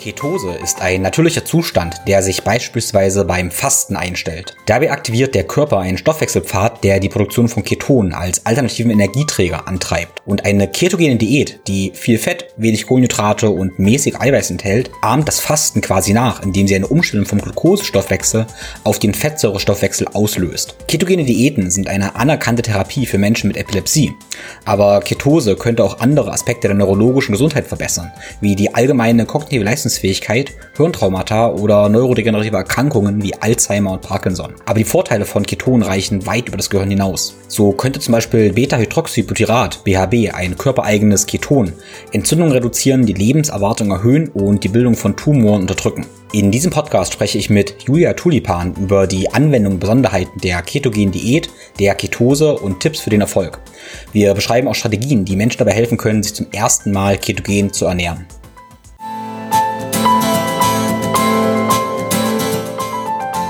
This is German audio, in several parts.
Ketose ist ein natürlicher Zustand, der sich beispielsweise beim Fasten einstellt. Dabei aktiviert der Körper einen Stoffwechselpfad, der die Produktion von Ketonen als alternativen Energieträger antreibt. Und eine ketogene Diät, die viel Fett, wenig Kohlenhydrate und mäßig Eiweiß enthält, ahmt das Fasten quasi nach, indem sie eine Umstellung vom Glukosestoffwechsel auf den Fettsäurestoffwechsel auslöst. Ketogene Diäten sind eine anerkannte Therapie für Menschen mit Epilepsie. Aber Ketose könnte auch andere Aspekte der neurologischen Gesundheit verbessern, wie die allgemeine kognitive Leistung Leistungsfähigkeit, Hirntraumata oder neurodegenerative Erkrankungen wie Alzheimer und Parkinson. Aber die Vorteile von Ketonen reichen weit über das Gehirn hinaus. So könnte zum Beispiel Beta-Hydroxybutyrat, BHB, ein körpereigenes Keton, Entzündungen reduzieren, die Lebenserwartung erhöhen und die Bildung von Tumoren unterdrücken. In diesem Podcast spreche ich mit Julia Tulipan über die Anwendung und Besonderheiten der ketogenen Diät, der Ketose und Tipps für den Erfolg. Wir beschreiben auch Strategien, die Menschen dabei helfen können, sich zum ersten Mal ketogen zu ernähren.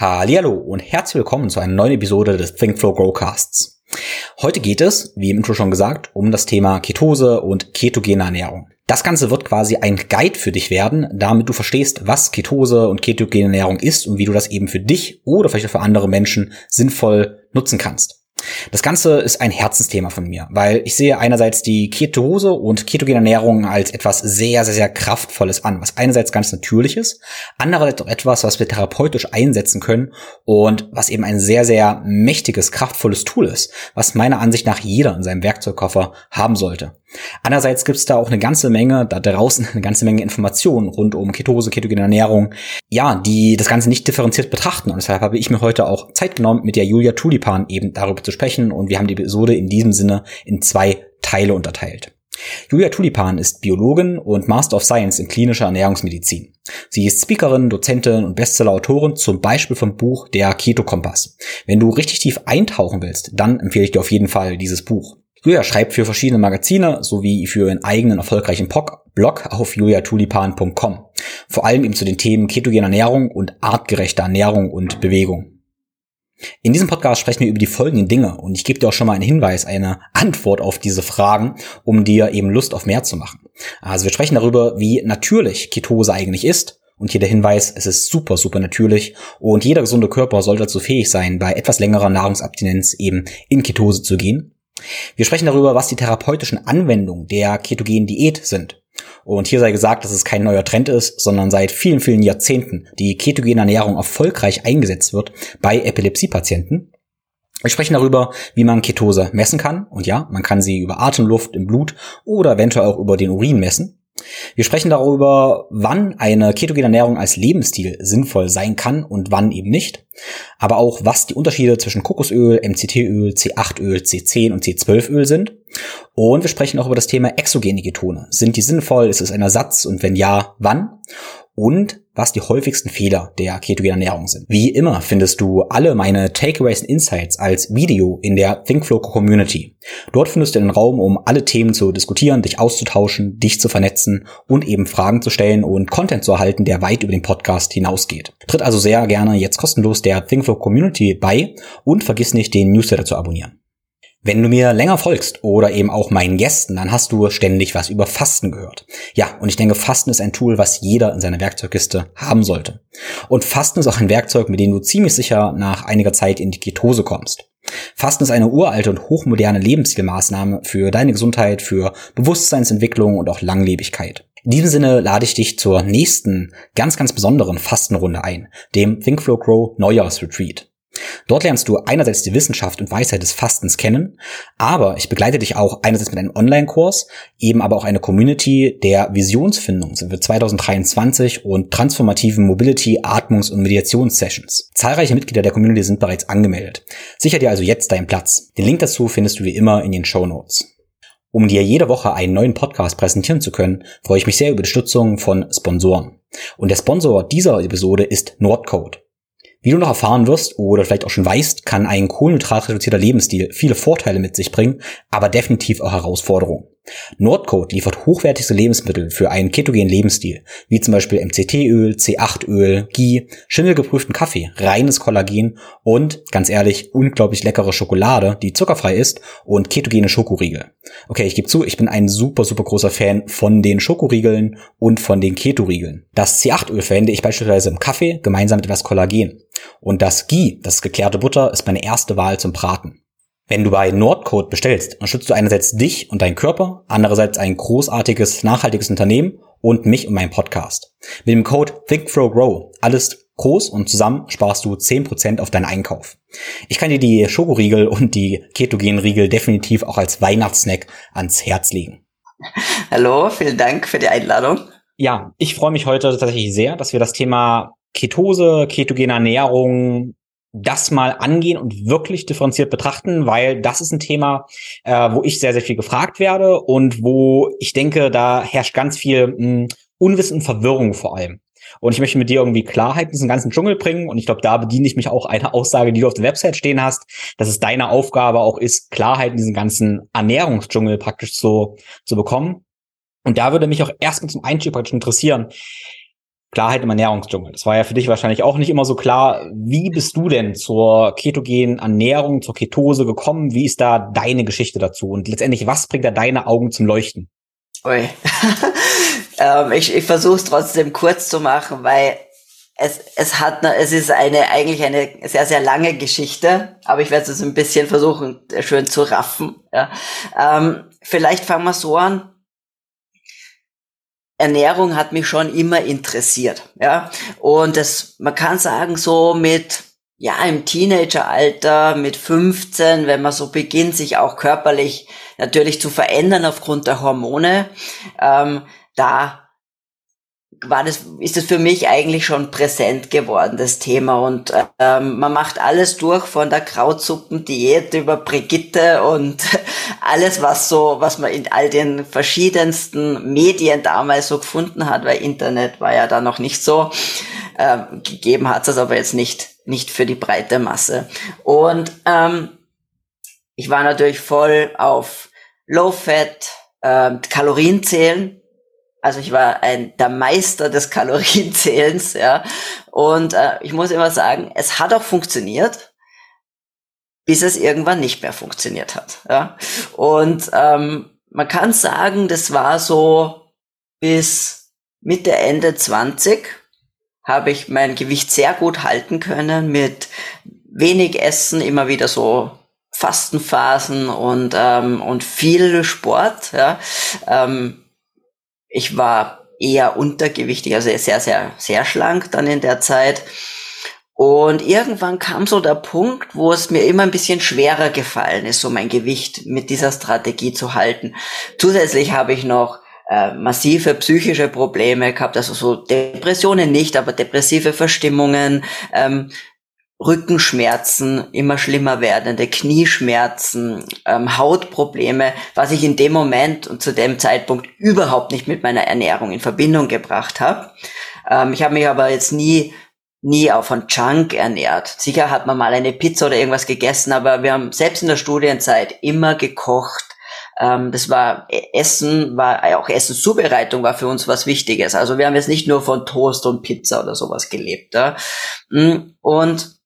Hallo und herzlich willkommen zu einer neuen Episode des Think Flow Growcasts. Heute geht es, wie im Intro schon gesagt, um das Thema Ketose und ketogene Ernährung. Das Ganze wird quasi ein Guide für dich werden, damit du verstehst, was Ketose und ketogene Ernährung ist und wie du das eben für dich oder vielleicht auch für andere Menschen sinnvoll nutzen kannst. Das Ganze ist ein Herzensthema von mir, weil ich sehe einerseits die Ketose und ketogene Ernährung als etwas sehr, sehr, sehr kraftvolles an, was einerseits ganz natürlich ist, andererseits auch etwas, was wir therapeutisch einsetzen können und was eben ein sehr, sehr mächtiges, kraftvolles Tool ist, was meiner Ansicht nach jeder in seinem Werkzeugkoffer haben sollte. Andererseits gibt es da auch eine ganze Menge, da draußen eine ganze Menge Informationen rund um Ketose, ketogene Ernährung, ja, die das Ganze nicht differenziert betrachten. Und deshalb habe ich mir heute auch Zeit genommen, mit der Julia Tulipan eben darüber zu sprechen. Und wir haben die Episode in diesem Sinne in zwei Teile unterteilt. Julia Tulipan ist Biologin und Master of Science in klinischer Ernährungsmedizin. Sie ist Speakerin, Dozentin und Bestseller-Autorin, zum Beispiel vom Buch Der Keto-Kompass. Wenn du richtig tief eintauchen willst, dann empfehle ich dir auf jeden Fall dieses Buch. Julia schreibt für verschiedene Magazine sowie für ihren eigenen erfolgreichen Blog auf juliatulipan.com. Vor allem eben zu den Themen ketogene Ernährung und artgerechte Ernährung und Bewegung. In diesem Podcast sprechen wir über die folgenden Dinge und ich gebe dir auch schon mal einen Hinweis, eine Antwort auf diese Fragen, um dir eben Lust auf mehr zu machen. Also wir sprechen darüber, wie natürlich Ketose eigentlich ist, und hier der Hinweis, es ist super, super natürlich und jeder gesunde Körper sollte dazu fähig sein, bei etwas längerer Nahrungsabstinenz eben in Ketose zu gehen. Wir sprechen darüber, was die therapeutischen Anwendungen der ketogenen Diät sind. Und hier sei gesagt, dass es kein neuer Trend ist, sondern seit vielen, vielen Jahrzehnten die ketogene Ernährung erfolgreich eingesetzt wird bei Epilepsiepatienten. Wir sprechen darüber, wie man Ketose messen kann. Und ja, man kann sie über Atemluft im Blut oder eventuell auch über den Urin messen. Wir sprechen darüber, wann eine ketogene Ernährung als Lebensstil sinnvoll sein kann und wann eben nicht. Aber auch, was die Unterschiede zwischen Kokosöl, MCT-Öl, C8-Öl, C10 und C12-Öl sind. Und wir sprechen auch über das Thema exogene Ketone. Sind die sinnvoll? Ist es ein Ersatz? Und wenn ja, wann? Und was die häufigsten Fehler der ketogenen Ernährung sind. Wie immer findest du alle meine Takeaways und Insights als Video in der ThinkFlow Community. Dort findest du einen Raum, um alle Themen zu diskutieren, dich auszutauschen, dich zu vernetzen und eben Fragen zu stellen und Content zu erhalten, der weit über den Podcast hinausgeht. Tritt also sehr gerne jetzt kostenlos der ThinkFlow Community bei und vergiss nicht, den Newsletter zu abonnieren. Wenn du mir länger folgst oder eben auch meinen Gästen, dann hast du ständig was über Fasten gehört. Ja, und ich denke, Fasten ist ein Tool, was jeder in seiner Werkzeugkiste haben sollte. Und Fasten ist auch ein Werkzeug, mit dem du ziemlich sicher nach einiger Zeit in die Ketose kommst. Fasten ist eine uralte und hochmoderne Lebensstilmaßnahme für deine Gesundheit, für Bewusstseinsentwicklung und auch Langlebigkeit. In diesem Sinne lade ich dich zur nächsten ganz, ganz besonderen Fastenrunde ein, dem ThinkFlow Grow Neujahrsretreat. Dort lernst du einerseits die Wissenschaft und Weisheit des Fastens kennen, aber ich begleite dich auch einerseits mit einem Online-Kurs, eben aber auch eine Community der Visionsfindung für 2023 und transformativen Mobility, Atmungs- und Mediations-Sessions. Zahlreiche Mitglieder der Community sind bereits angemeldet. Sicher dir also jetzt deinen Platz. Den Link dazu findest du wie immer in den Show Notes. Um dir jede Woche einen neuen Podcast präsentieren zu können, freue ich mich sehr über die Stützung von Sponsoren. Und der Sponsor dieser Episode ist Nordcode. Wie du noch erfahren wirst oder vielleicht auch schon weißt, kann ein kohlenhydrat reduzierter Lebensstil viele Vorteile mit sich bringen, aber definitiv auch Herausforderungen. Nordcode liefert hochwertigste Lebensmittel für einen ketogenen Lebensstil, wie zum Beispiel MCT-Öl, C8-Öl, Ghee, schimmelgeprüften Kaffee, reines Kollagen und, ganz ehrlich, unglaublich leckere Schokolade, die zuckerfrei ist und ketogene Schokoriegel. Okay, ich gebe zu, ich bin ein super, super großer Fan von den Schokoriegeln und von den Ketoriegeln. Das C8-Öl verwende ich beispielsweise im Kaffee gemeinsam mit etwas Kollagen. Und das Ghee, das geklärte Butter, ist meine erste Wahl zum Braten. Wenn du bei Nordcode bestellst, unterstützt du einerseits dich und deinen Körper, andererseits ein großartiges, nachhaltiges Unternehmen und mich und meinen Podcast. Mit dem Code ThinkFrowGrow, alles groß und zusammen sparst du 10% auf deinen Einkauf. Ich kann dir die Schokoriegel und die Ketogenriegel definitiv auch als Weihnachtssnack ans Herz legen. Hallo, vielen Dank für die Einladung. Ja, ich freue mich heute tatsächlich sehr, dass wir das Thema Ketose, ketogene Ernährung, das mal angehen und wirklich differenziert betrachten, weil das ist ein Thema, äh, wo ich sehr, sehr viel gefragt werde und wo ich denke, da herrscht ganz viel mh, hm, Unwissen und Verwirrung vor allem. Und ich möchte mit dir irgendwie Klarheit in diesen ganzen Dschungel bringen. Und ich glaube, da bediene ich mich auch einer Aussage, die du auf der Website stehen hast, dass es deine Aufgabe auch ist, Klarheit in diesen ganzen Ernährungsdschungel praktisch so zu bekommen. Und da würde mich auch erstmal zum Einstieg praktisch interessieren, Klarheit im Ernährungsdschungel. Das war ja für dich wahrscheinlich auch nicht immer so klar. Wie bist du denn zur ketogenen Ernährung, zur Ketose gekommen? Wie ist da deine Geschichte dazu? Und letztendlich, was bringt da deine Augen zum Leuchten? Ui. ähm, ich ich versuche es trotzdem kurz zu machen, weil es, es hat, es ist eine, eigentlich eine sehr, sehr lange Geschichte, aber ich werde es ein bisschen versuchen, schön zu raffen. Ja. Ähm, vielleicht fangen wir so an Ernährung hat mich schon immer interessiert, ja. Und das, man kann sagen, so mit, ja, im Teenageralter, mit 15, wenn man so beginnt, sich auch körperlich natürlich zu verändern aufgrund der Hormone, ähm, da war das, ist es für mich eigentlich schon präsent geworden, das Thema. Und ähm, man macht alles durch, von der Krautsuppendiät über Brigitte und alles, was so, was man in all den verschiedensten Medien damals so gefunden hat, weil Internet war ja da noch nicht so. Ähm, gegeben hat es aber jetzt nicht, nicht für die breite Masse. Und ähm, ich war natürlich voll auf Low Fat, ähm, Kalorienzählen also ich war ein der Meister des Kalorienzählens, ja. Und äh, ich muss immer sagen, es hat auch funktioniert, bis es irgendwann nicht mehr funktioniert hat. Ja. Und ähm, man kann sagen, das war so bis Mitte Ende 20 habe ich mein Gewicht sehr gut halten können mit wenig Essen, immer wieder so Fastenphasen und ähm, und viel Sport. Ja. Ähm, ich war eher untergewichtig, also sehr, sehr, sehr schlank dann in der Zeit. Und irgendwann kam so der Punkt, wo es mir immer ein bisschen schwerer gefallen ist, so mein Gewicht mit dieser Strategie zu halten. Zusätzlich habe ich noch äh, massive psychische Probleme gehabt, also so Depressionen nicht, aber depressive Verstimmungen, ähm, Rückenschmerzen, immer schlimmer werdende Knieschmerzen, ähm, Hautprobleme, was ich in dem Moment und zu dem Zeitpunkt überhaupt nicht mit meiner Ernährung in Verbindung gebracht habe. Ähm, ich habe mich aber jetzt nie nie auch von Junk ernährt. Sicher hat man mal eine Pizza oder irgendwas gegessen, aber wir haben selbst in der Studienzeit immer gekocht. Ähm, das war e-, Essen, war auch Essenszubereitung war für uns was Wichtiges. Also wir haben jetzt nicht nur von Toast und Pizza oder sowas gelebt. Ja? Mm, und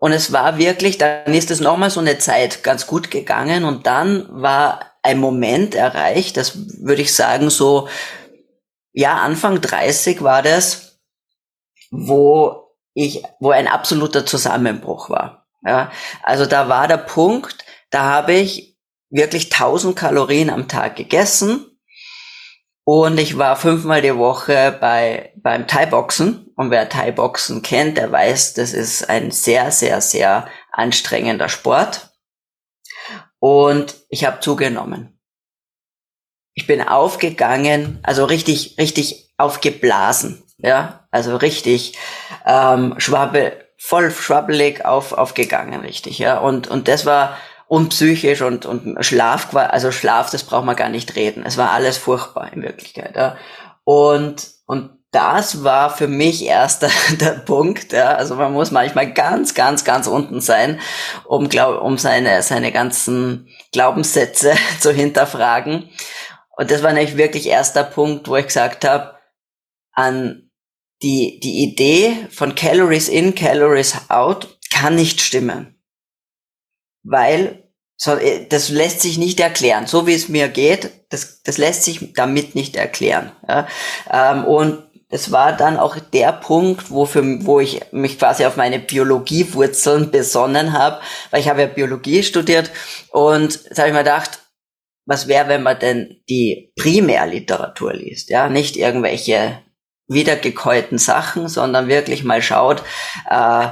und es war wirklich, dann ist es nochmal so eine Zeit ganz gut gegangen und dann war ein Moment erreicht, das würde ich sagen, so, ja, Anfang 30 war das, wo ich, wo ein absoluter Zusammenbruch war. Ja, also da war der Punkt, da habe ich wirklich 1000 Kalorien am Tag gegessen und ich war fünfmal die Woche bei, beim Thai-Boxen Und wer Thai-Boxen kennt, der weiß, das ist ein sehr, sehr, sehr anstrengender Sport. Und ich habe zugenommen. Ich bin aufgegangen, also richtig, richtig aufgeblasen. Ja, also richtig ähm, schwabbel, voll schwabbelig auf, aufgegangen, richtig. Ja, und, und das war unpsychisch und, und Schlaf, also Schlaf, das braucht man gar nicht reden. Es war alles furchtbar in Wirklichkeit. Ja. Und, und das war für mich erst der, der Punkt. Ja. Also man muss manchmal ganz, ganz, ganz unten sein, um, glaub, um seine, seine ganzen Glaubenssätze zu hinterfragen. Und das war nämlich wirklich erster Punkt, wo ich gesagt habe, an die, die Idee von Calories in, Calories out kann nicht stimmen. Weil so, äh, das lässt sich nicht erklären. So wie es mir geht, das, das lässt sich damit nicht erklären. Ja. Ähm, und es war dann auch der Punkt, wo, für, wo ich mich quasi auf meine Biologiewurzeln besonnen habe, weil ich habe ja Biologie studiert und da habe ich mir gedacht, was wäre, wenn man denn die Primärliteratur liest, ja, nicht irgendwelche wiedergekäuten Sachen, sondern wirklich mal schaut, äh,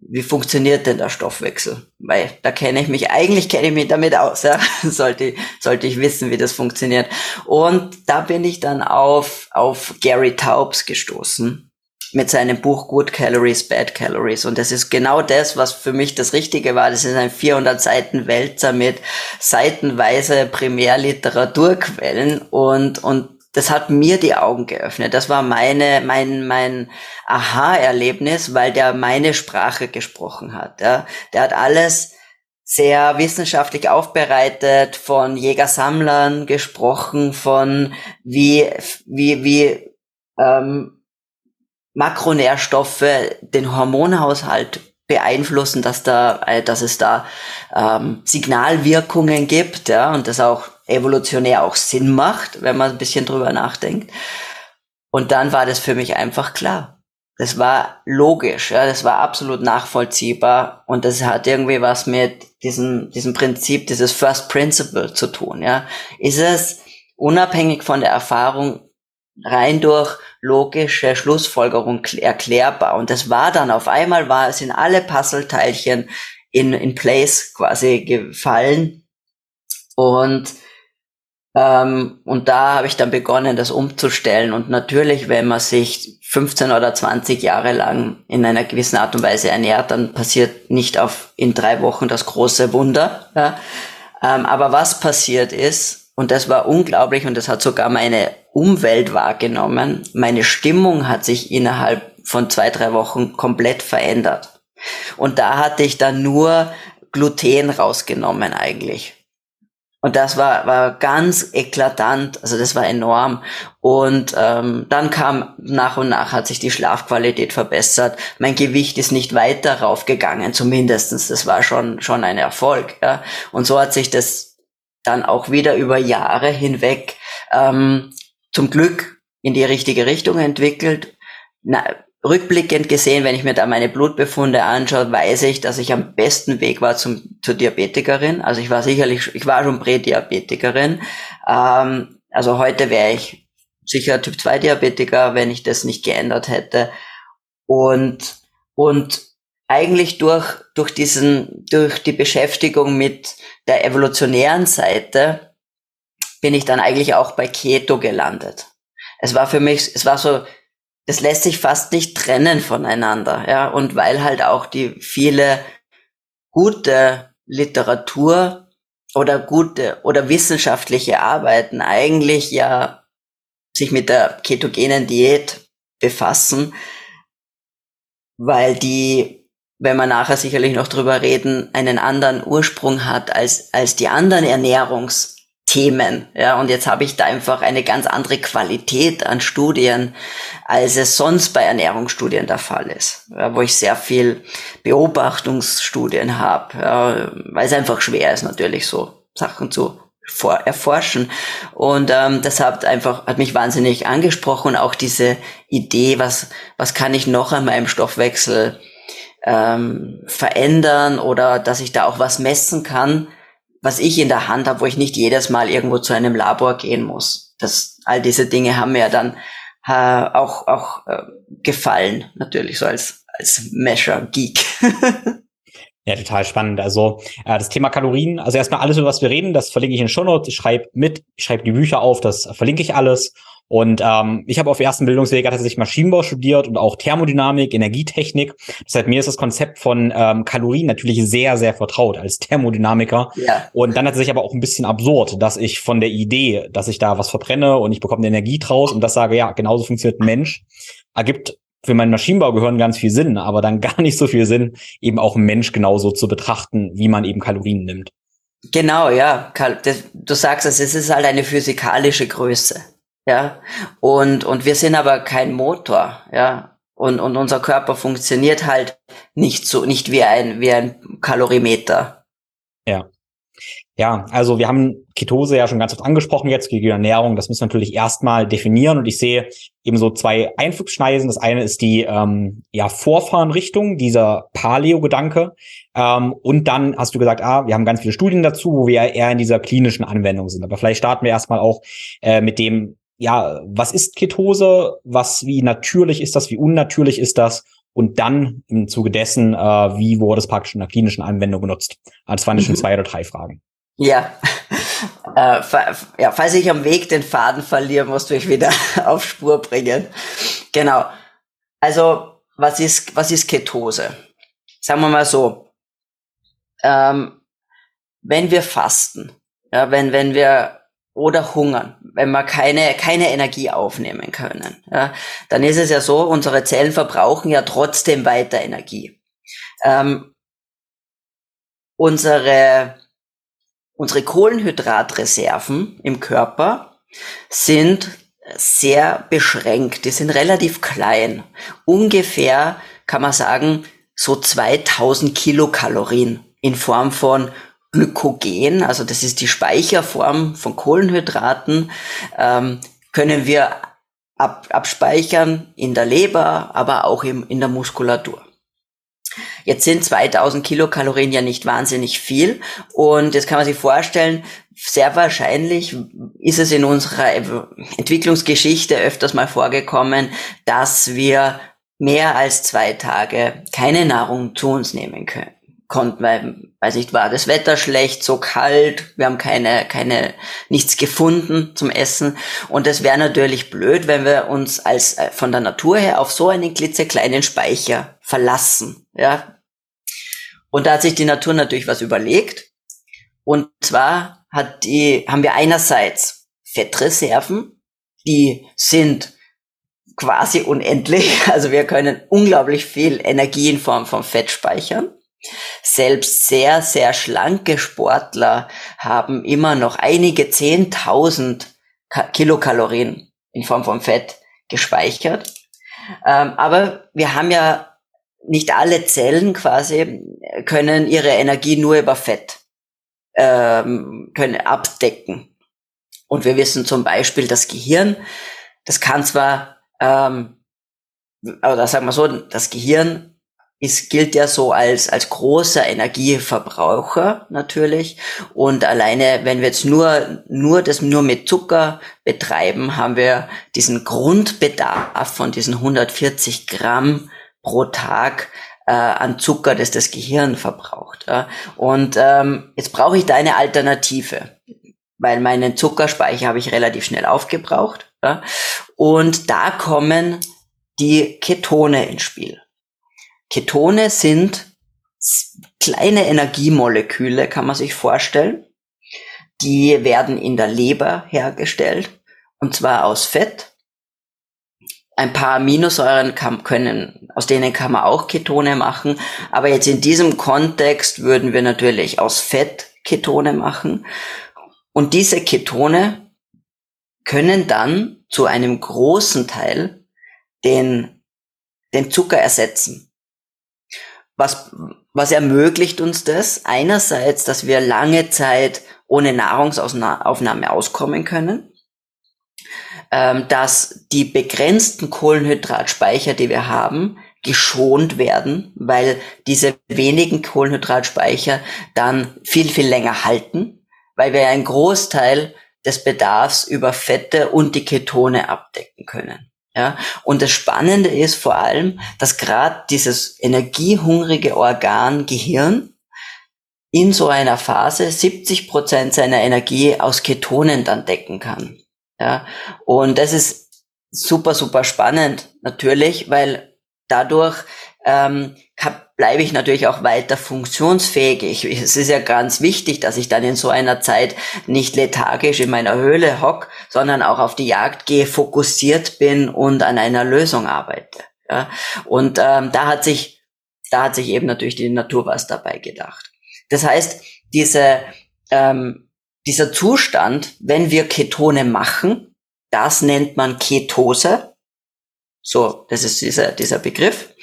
wie funktioniert denn der Stoffwechsel? Weil da kenne ich mich, eigentlich kenne ich mich damit aus, ja. sollte, sollte ich wissen, wie das funktioniert. Und da bin ich dann auf, auf Gary Taubes gestoßen mit seinem Buch Good Calories, Bad Calories. Und das ist genau das, was für mich das Richtige war. Das ist ein 400 Seiten Wälzer mit seitenweise Primärliteraturquellen und, und das hat mir die Augen geöffnet. Das war meine, mein, mein Aha-Erlebnis, weil der meine Sprache gesprochen hat. Ja. Der hat alles sehr wissenschaftlich aufbereitet, von Jägersammlern gesprochen, von wie, wie, wie ähm, Makronährstoffe den Hormonhaushalt beeinflussen, dass da, äh, dass es da ähm, Signalwirkungen gibt, ja, und das auch evolutionär auch Sinn macht, wenn man ein bisschen drüber nachdenkt. Und dann war das für mich einfach klar. Das war logisch, ja, das war absolut nachvollziehbar und das hat irgendwie was mit diesem, diesem Prinzip, dieses First Principle zu tun, ja. Ist es unabhängig von der Erfahrung rein durch logische Schlussfolgerung erklärbar. Und das war dann auf einmal war es in alle Puzzleteilchen in, in place quasi gefallen. Und ähm, und da habe ich dann begonnen, das umzustellen. Und natürlich, wenn man sich 15 oder 20 Jahre lang in einer gewissen Art und Weise ernährt, dann passiert nicht auf in drei Wochen das große Wunder. Ja. Ähm, aber was passiert ist, und das war unglaublich, und das hat sogar meine Umwelt wahrgenommen, meine Stimmung hat sich innerhalb von zwei, drei Wochen komplett verändert. Und da hatte ich dann nur Gluten rausgenommen eigentlich. Und das war, war ganz eklatant, also das war enorm. Und ähm, dann kam nach und nach hat sich die Schlafqualität verbessert. Mein Gewicht ist nicht weiter raufgegangen, zumindestens. Das war schon, schon ein Erfolg. Ja. Und so hat sich das dann auch wieder über Jahre hinweg ähm, zum Glück in die richtige Richtung entwickelt. Na, rückblickend gesehen, wenn ich mir da meine Blutbefunde anschaue, weiß ich, dass ich am besten Weg war zum, zur Diabetikerin. Also ich war sicherlich, ich war schon Prädiabetikerin. Ähm, also heute wäre ich sicher Typ 2 Diabetiker, wenn ich das nicht geändert hätte. Und, und eigentlich durch, durch diesen, durch die Beschäftigung mit der evolutionären Seite bin ich dann eigentlich auch bei Keto gelandet. Es war für mich, es war so das lässt sich fast nicht trennen voneinander, ja. Und weil halt auch die viele gute Literatur oder gute oder wissenschaftliche Arbeiten eigentlich ja sich mit der ketogenen Diät befassen, weil die, wenn wir nachher sicherlich noch drüber reden, einen anderen Ursprung hat als, als die anderen Ernährungs- Themen. Ja, und jetzt habe ich da einfach eine ganz andere Qualität an Studien, als es sonst bei Ernährungsstudien der Fall ist, ja, wo ich sehr viel Beobachtungsstudien habe, ja, weil es einfach schwer ist natürlich so Sachen zu erforschen. Und ähm, das hat einfach hat mich wahnsinnig angesprochen, auch diese Idee, was was kann ich noch an meinem Stoffwechsel ähm, verändern oder dass ich da auch was messen kann was ich in der Hand habe, wo ich nicht jedes Mal irgendwo zu einem Labor gehen muss. Das, all diese Dinge haben mir dann, äh, auch, auch äh, gefallen, natürlich so als, als Measure-Geek. Ja, total spannend. Also äh, das Thema Kalorien, also erstmal alles, über was wir reden, das verlinke ich in den Show Notes. Ich schreibe mit, ich schreibe die Bücher auf, das verlinke ich alles. Und ähm, ich habe auf ersten Bildungsweg tatsächlich Maschinenbau studiert und auch Thermodynamik, Energietechnik. Deshalb mir ist das Konzept von ähm, Kalorien natürlich sehr, sehr vertraut als Thermodynamiker. Ja. Und dann hat es sich aber auch ein bisschen absurd, dass ich von der Idee, dass ich da was verbrenne und ich bekomme eine Energie draus und das sage, ja, genauso funktioniert ein Mensch, ergibt für meinen Maschinenbau gehören ganz viel Sinn, aber dann gar nicht so viel Sinn, eben auch einen Mensch genauso zu betrachten, wie man eben Kalorien nimmt. Genau, ja. Du sagst es, es ist halt eine physikalische Größe. Ja. Und, und wir sind aber kein Motor, ja. Und, und unser Körper funktioniert halt nicht so, nicht wie ein, wie ein Kalorimeter. Ja. Ja, also wir haben Ketose ja schon ganz oft angesprochen jetzt, gegen Ernährung. Das müssen wir natürlich erstmal definieren. Und ich sehe eben so zwei Einflugschneisen. Das eine ist die ähm, ja, Vorfahrenrichtung, dieser Paleo-Gedanke. Ähm, und dann hast du gesagt, ah, wir haben ganz viele Studien dazu, wo wir eher in dieser klinischen Anwendung sind. Aber vielleicht starten wir erstmal auch äh, mit dem, ja, was ist Ketose? Was, wie natürlich ist das? Wie unnatürlich ist das? Und dann im Zuge dessen, äh, wie wurde es praktisch in der klinischen Anwendung genutzt? Das waren schon mhm. zwei oder drei Fragen. Ja. Äh, ja, falls ich am Weg den Faden verliere, musst du mich wieder auf Spur bringen. Genau. Also, was ist, was ist Ketose? Sagen wir mal so. Ähm, wenn wir fasten, ja, wenn, wenn wir oder hungern, wenn wir keine, keine Energie aufnehmen können, ja, dann ist es ja so, unsere Zellen verbrauchen ja trotzdem weiter Energie. Ähm, unsere Unsere Kohlenhydratreserven im Körper sind sehr beschränkt. Die sind relativ klein. Ungefähr kann man sagen, so 2000 Kilokalorien in Form von Glykogen, also das ist die Speicherform von Kohlenhydraten, ähm, können wir ab, abspeichern in der Leber, aber auch im, in der Muskulatur. Jetzt sind 2000 Kilokalorien ja nicht wahnsinnig viel und jetzt kann man sich vorstellen, sehr wahrscheinlich ist es in unserer Entwicklungsgeschichte öfters mal vorgekommen, dass wir mehr als zwei Tage keine Nahrung zu uns nehmen können konnten, weil, weiß nicht, war das Wetter schlecht, so kalt, wir haben keine, keine, nichts gefunden zum Essen. Und es wäre natürlich blöd, wenn wir uns als, äh, von der Natur her auf so einen klitzekleinen Speicher verlassen, ja. Und da hat sich die Natur natürlich was überlegt. Und zwar hat die, haben wir einerseits Fettreserven, die sind quasi unendlich. Also wir können unglaublich viel Energie in Form von Fett speichern. Selbst sehr, sehr schlanke Sportler haben immer noch einige zehntausend Kilokalorien in Form von Fett gespeichert. Ähm, aber wir haben ja nicht alle Zellen quasi können ihre Energie nur über Fett ähm, können abdecken. Und wir wissen zum Beispiel, das Gehirn, das kann zwar, ähm, oder sagen wir so, das Gehirn ist, gilt ja so als, als großer Energieverbraucher natürlich. Und alleine, wenn wir jetzt nur, nur das nur mit Zucker betreiben, haben wir diesen Grundbedarf von diesen 140 Gramm pro Tag äh, an Zucker, das das Gehirn verbraucht. Ja. Und ähm, jetzt brauche ich da eine Alternative, weil meinen Zuckerspeicher habe ich relativ schnell aufgebraucht. Ja. Und da kommen die Ketone ins Spiel. Ketone sind kleine Energiemoleküle, kann man sich vorstellen. Die werden in der Leber hergestellt, und zwar aus Fett. Ein paar Aminosäuren kann, können, aus denen kann man auch Ketone machen. Aber jetzt in diesem Kontext würden wir natürlich aus Fett Ketone machen. Und diese Ketone können dann zu einem großen Teil den, den Zucker ersetzen. Was, was ermöglicht uns das? Einerseits, dass wir lange Zeit ohne Nahrungsaufnahme auskommen können, ähm, dass die begrenzten Kohlenhydratspeicher, die wir haben, geschont werden, weil diese wenigen Kohlenhydratspeicher dann viel, viel länger halten, weil wir einen Großteil des Bedarfs über Fette und die Ketone abdecken können. Ja, und das Spannende ist vor allem, dass gerade dieses energiehungrige Organ Gehirn in so einer Phase 70 Prozent seiner Energie aus Ketonen dann decken kann. Ja, und das ist super, super spannend natürlich, weil dadurch ähm, bleibe ich natürlich auch weiter funktionsfähig. Ich, es ist ja ganz wichtig, dass ich dann in so einer Zeit nicht lethargisch in meiner Höhle hock, sondern auch auf die Jagd gehe, fokussiert bin und an einer Lösung arbeite. Ja? Und ähm, da hat sich, da hat sich eben natürlich die Natur was dabei gedacht. Das heißt, diese, ähm, dieser Zustand, wenn wir Ketone machen, das nennt man Ketose. So, das ist dieser, dieser Begriff.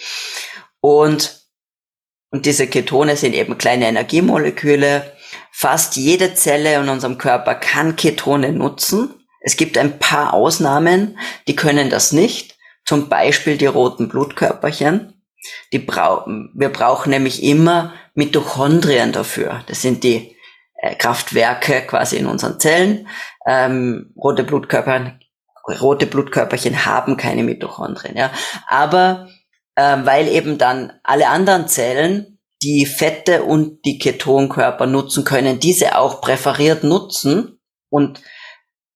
Und, und diese Ketone sind eben kleine Energiemoleküle. Fast jede Zelle in unserem Körper kann Ketone nutzen. Es gibt ein paar Ausnahmen, die können das nicht. Zum Beispiel die roten Blutkörperchen. Die brauchen, wir brauchen nämlich immer Mitochondrien dafür. Das sind die äh, Kraftwerke quasi in unseren Zellen. Ähm, rote Blutkörper, rote Blutkörperchen haben keine Mitochondrien, ja. Aber ähm, weil eben dann alle anderen Zellen die Fette und die Ketonkörper nutzen können, diese auch präferiert nutzen und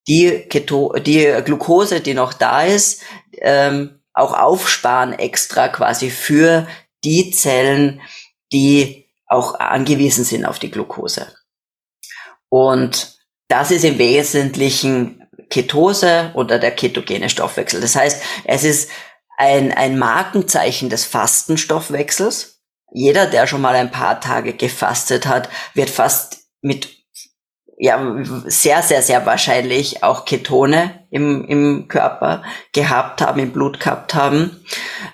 die, Keto die Glucose, die noch da ist, ähm, auch aufsparen extra quasi für die Zellen, die auch angewiesen sind auf die Glucose. Und das ist im Wesentlichen Ketose oder der ketogene Stoffwechsel. Das heißt, es ist ein, ein Markenzeichen des Fastenstoffwechsels. Jeder, der schon mal ein paar Tage gefastet hat, wird fast mit ja, sehr, sehr, sehr wahrscheinlich auch Ketone im, im Körper gehabt haben, im Blut gehabt haben.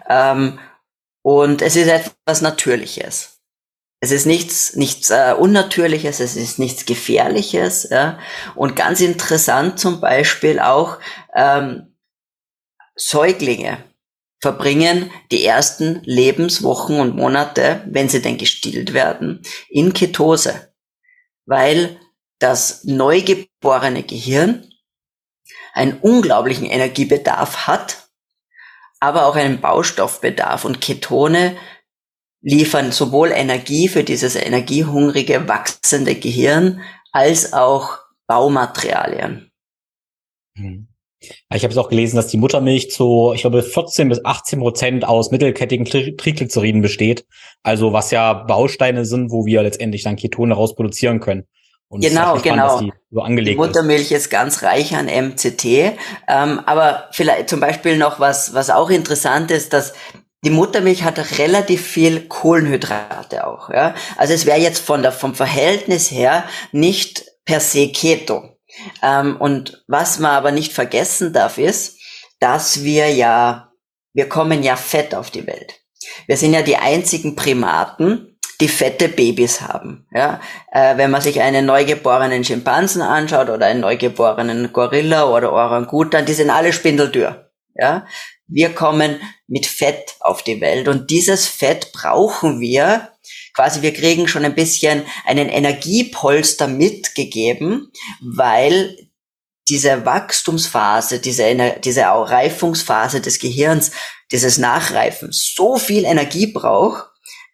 Ähm, und es ist etwas Natürliches. Es ist nichts, nichts äh, Unnatürliches, es ist nichts Gefährliches. Ja? Und ganz interessant zum Beispiel auch ähm, Säuglinge verbringen die ersten Lebenswochen und Monate, wenn sie denn gestillt werden, in Ketose, weil das neugeborene Gehirn einen unglaublichen Energiebedarf hat, aber auch einen Baustoffbedarf. Und Ketone liefern sowohl Energie für dieses energiehungrige, wachsende Gehirn als auch Baumaterialien. Ich habe es auch gelesen, dass die Muttermilch zu, ich glaube, 14 bis 18 Prozent aus mittelkettigen Triglyceriden besteht. Also was ja Bausteine sind, wo wir letztendlich dann Ketone rausproduzieren können. Und genau, genau. Die, so die, Muttermilch ist. ist. ganz reich an MCT. Ähm, aber vielleicht zum Beispiel noch was, was auch interessant ist, dass die Muttermilch hat relativ viel Kohlenhydrate auch. Ja? Also es wäre jetzt von der, vom Verhältnis her nicht per se Keto. Ähm, und was man aber nicht vergessen darf, ist, dass wir ja, wir kommen ja fett auf die Welt. Wir sind ja die einzigen Primaten, die fette Babys haben. Ja? Äh, wenn man sich einen neugeborenen Schimpansen anschaut oder einen neugeborenen Gorilla oder Orangutan, die sind alle spindeldürr. Ja? Wir kommen mit Fett auf die Welt und dieses Fett brauchen wir. Quasi, wir kriegen schon ein bisschen einen Energiepolster mitgegeben, weil diese Wachstumsphase, diese, diese Reifungsphase des Gehirns, dieses Nachreifen so viel Energie braucht,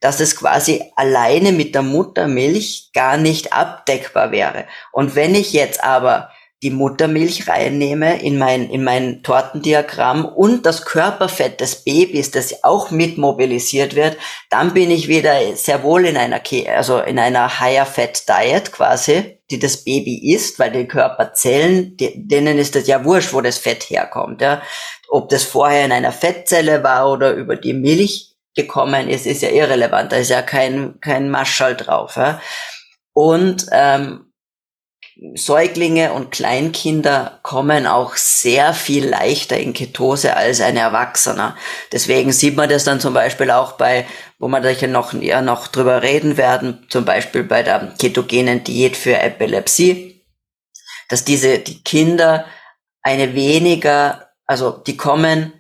dass es quasi alleine mit der Muttermilch gar nicht abdeckbar wäre. Und wenn ich jetzt aber die Muttermilch reinnehme in mein, in mein Tortendiagramm und das Körperfett des Babys, das auch mit mobilisiert wird, dann bin ich wieder sehr wohl in einer, also in einer Higher Fat Diet quasi, die das Baby isst, weil die Körperzellen, denen ist das ja wurscht, wo das Fett herkommt, ja. Ob das vorher in einer Fettzelle war oder über die Milch gekommen ist, ist ja irrelevant. Da ist ja kein, kein Maschall drauf, ja. Und, ähm, Säuglinge und Kleinkinder kommen auch sehr viel leichter in Ketose als ein Erwachsener. Deswegen sieht man das dann zum Beispiel auch bei, wo wir da noch, ja noch drüber reden werden, zum Beispiel bei der ketogenen Diät für Epilepsie, dass diese, die Kinder eine weniger, also die kommen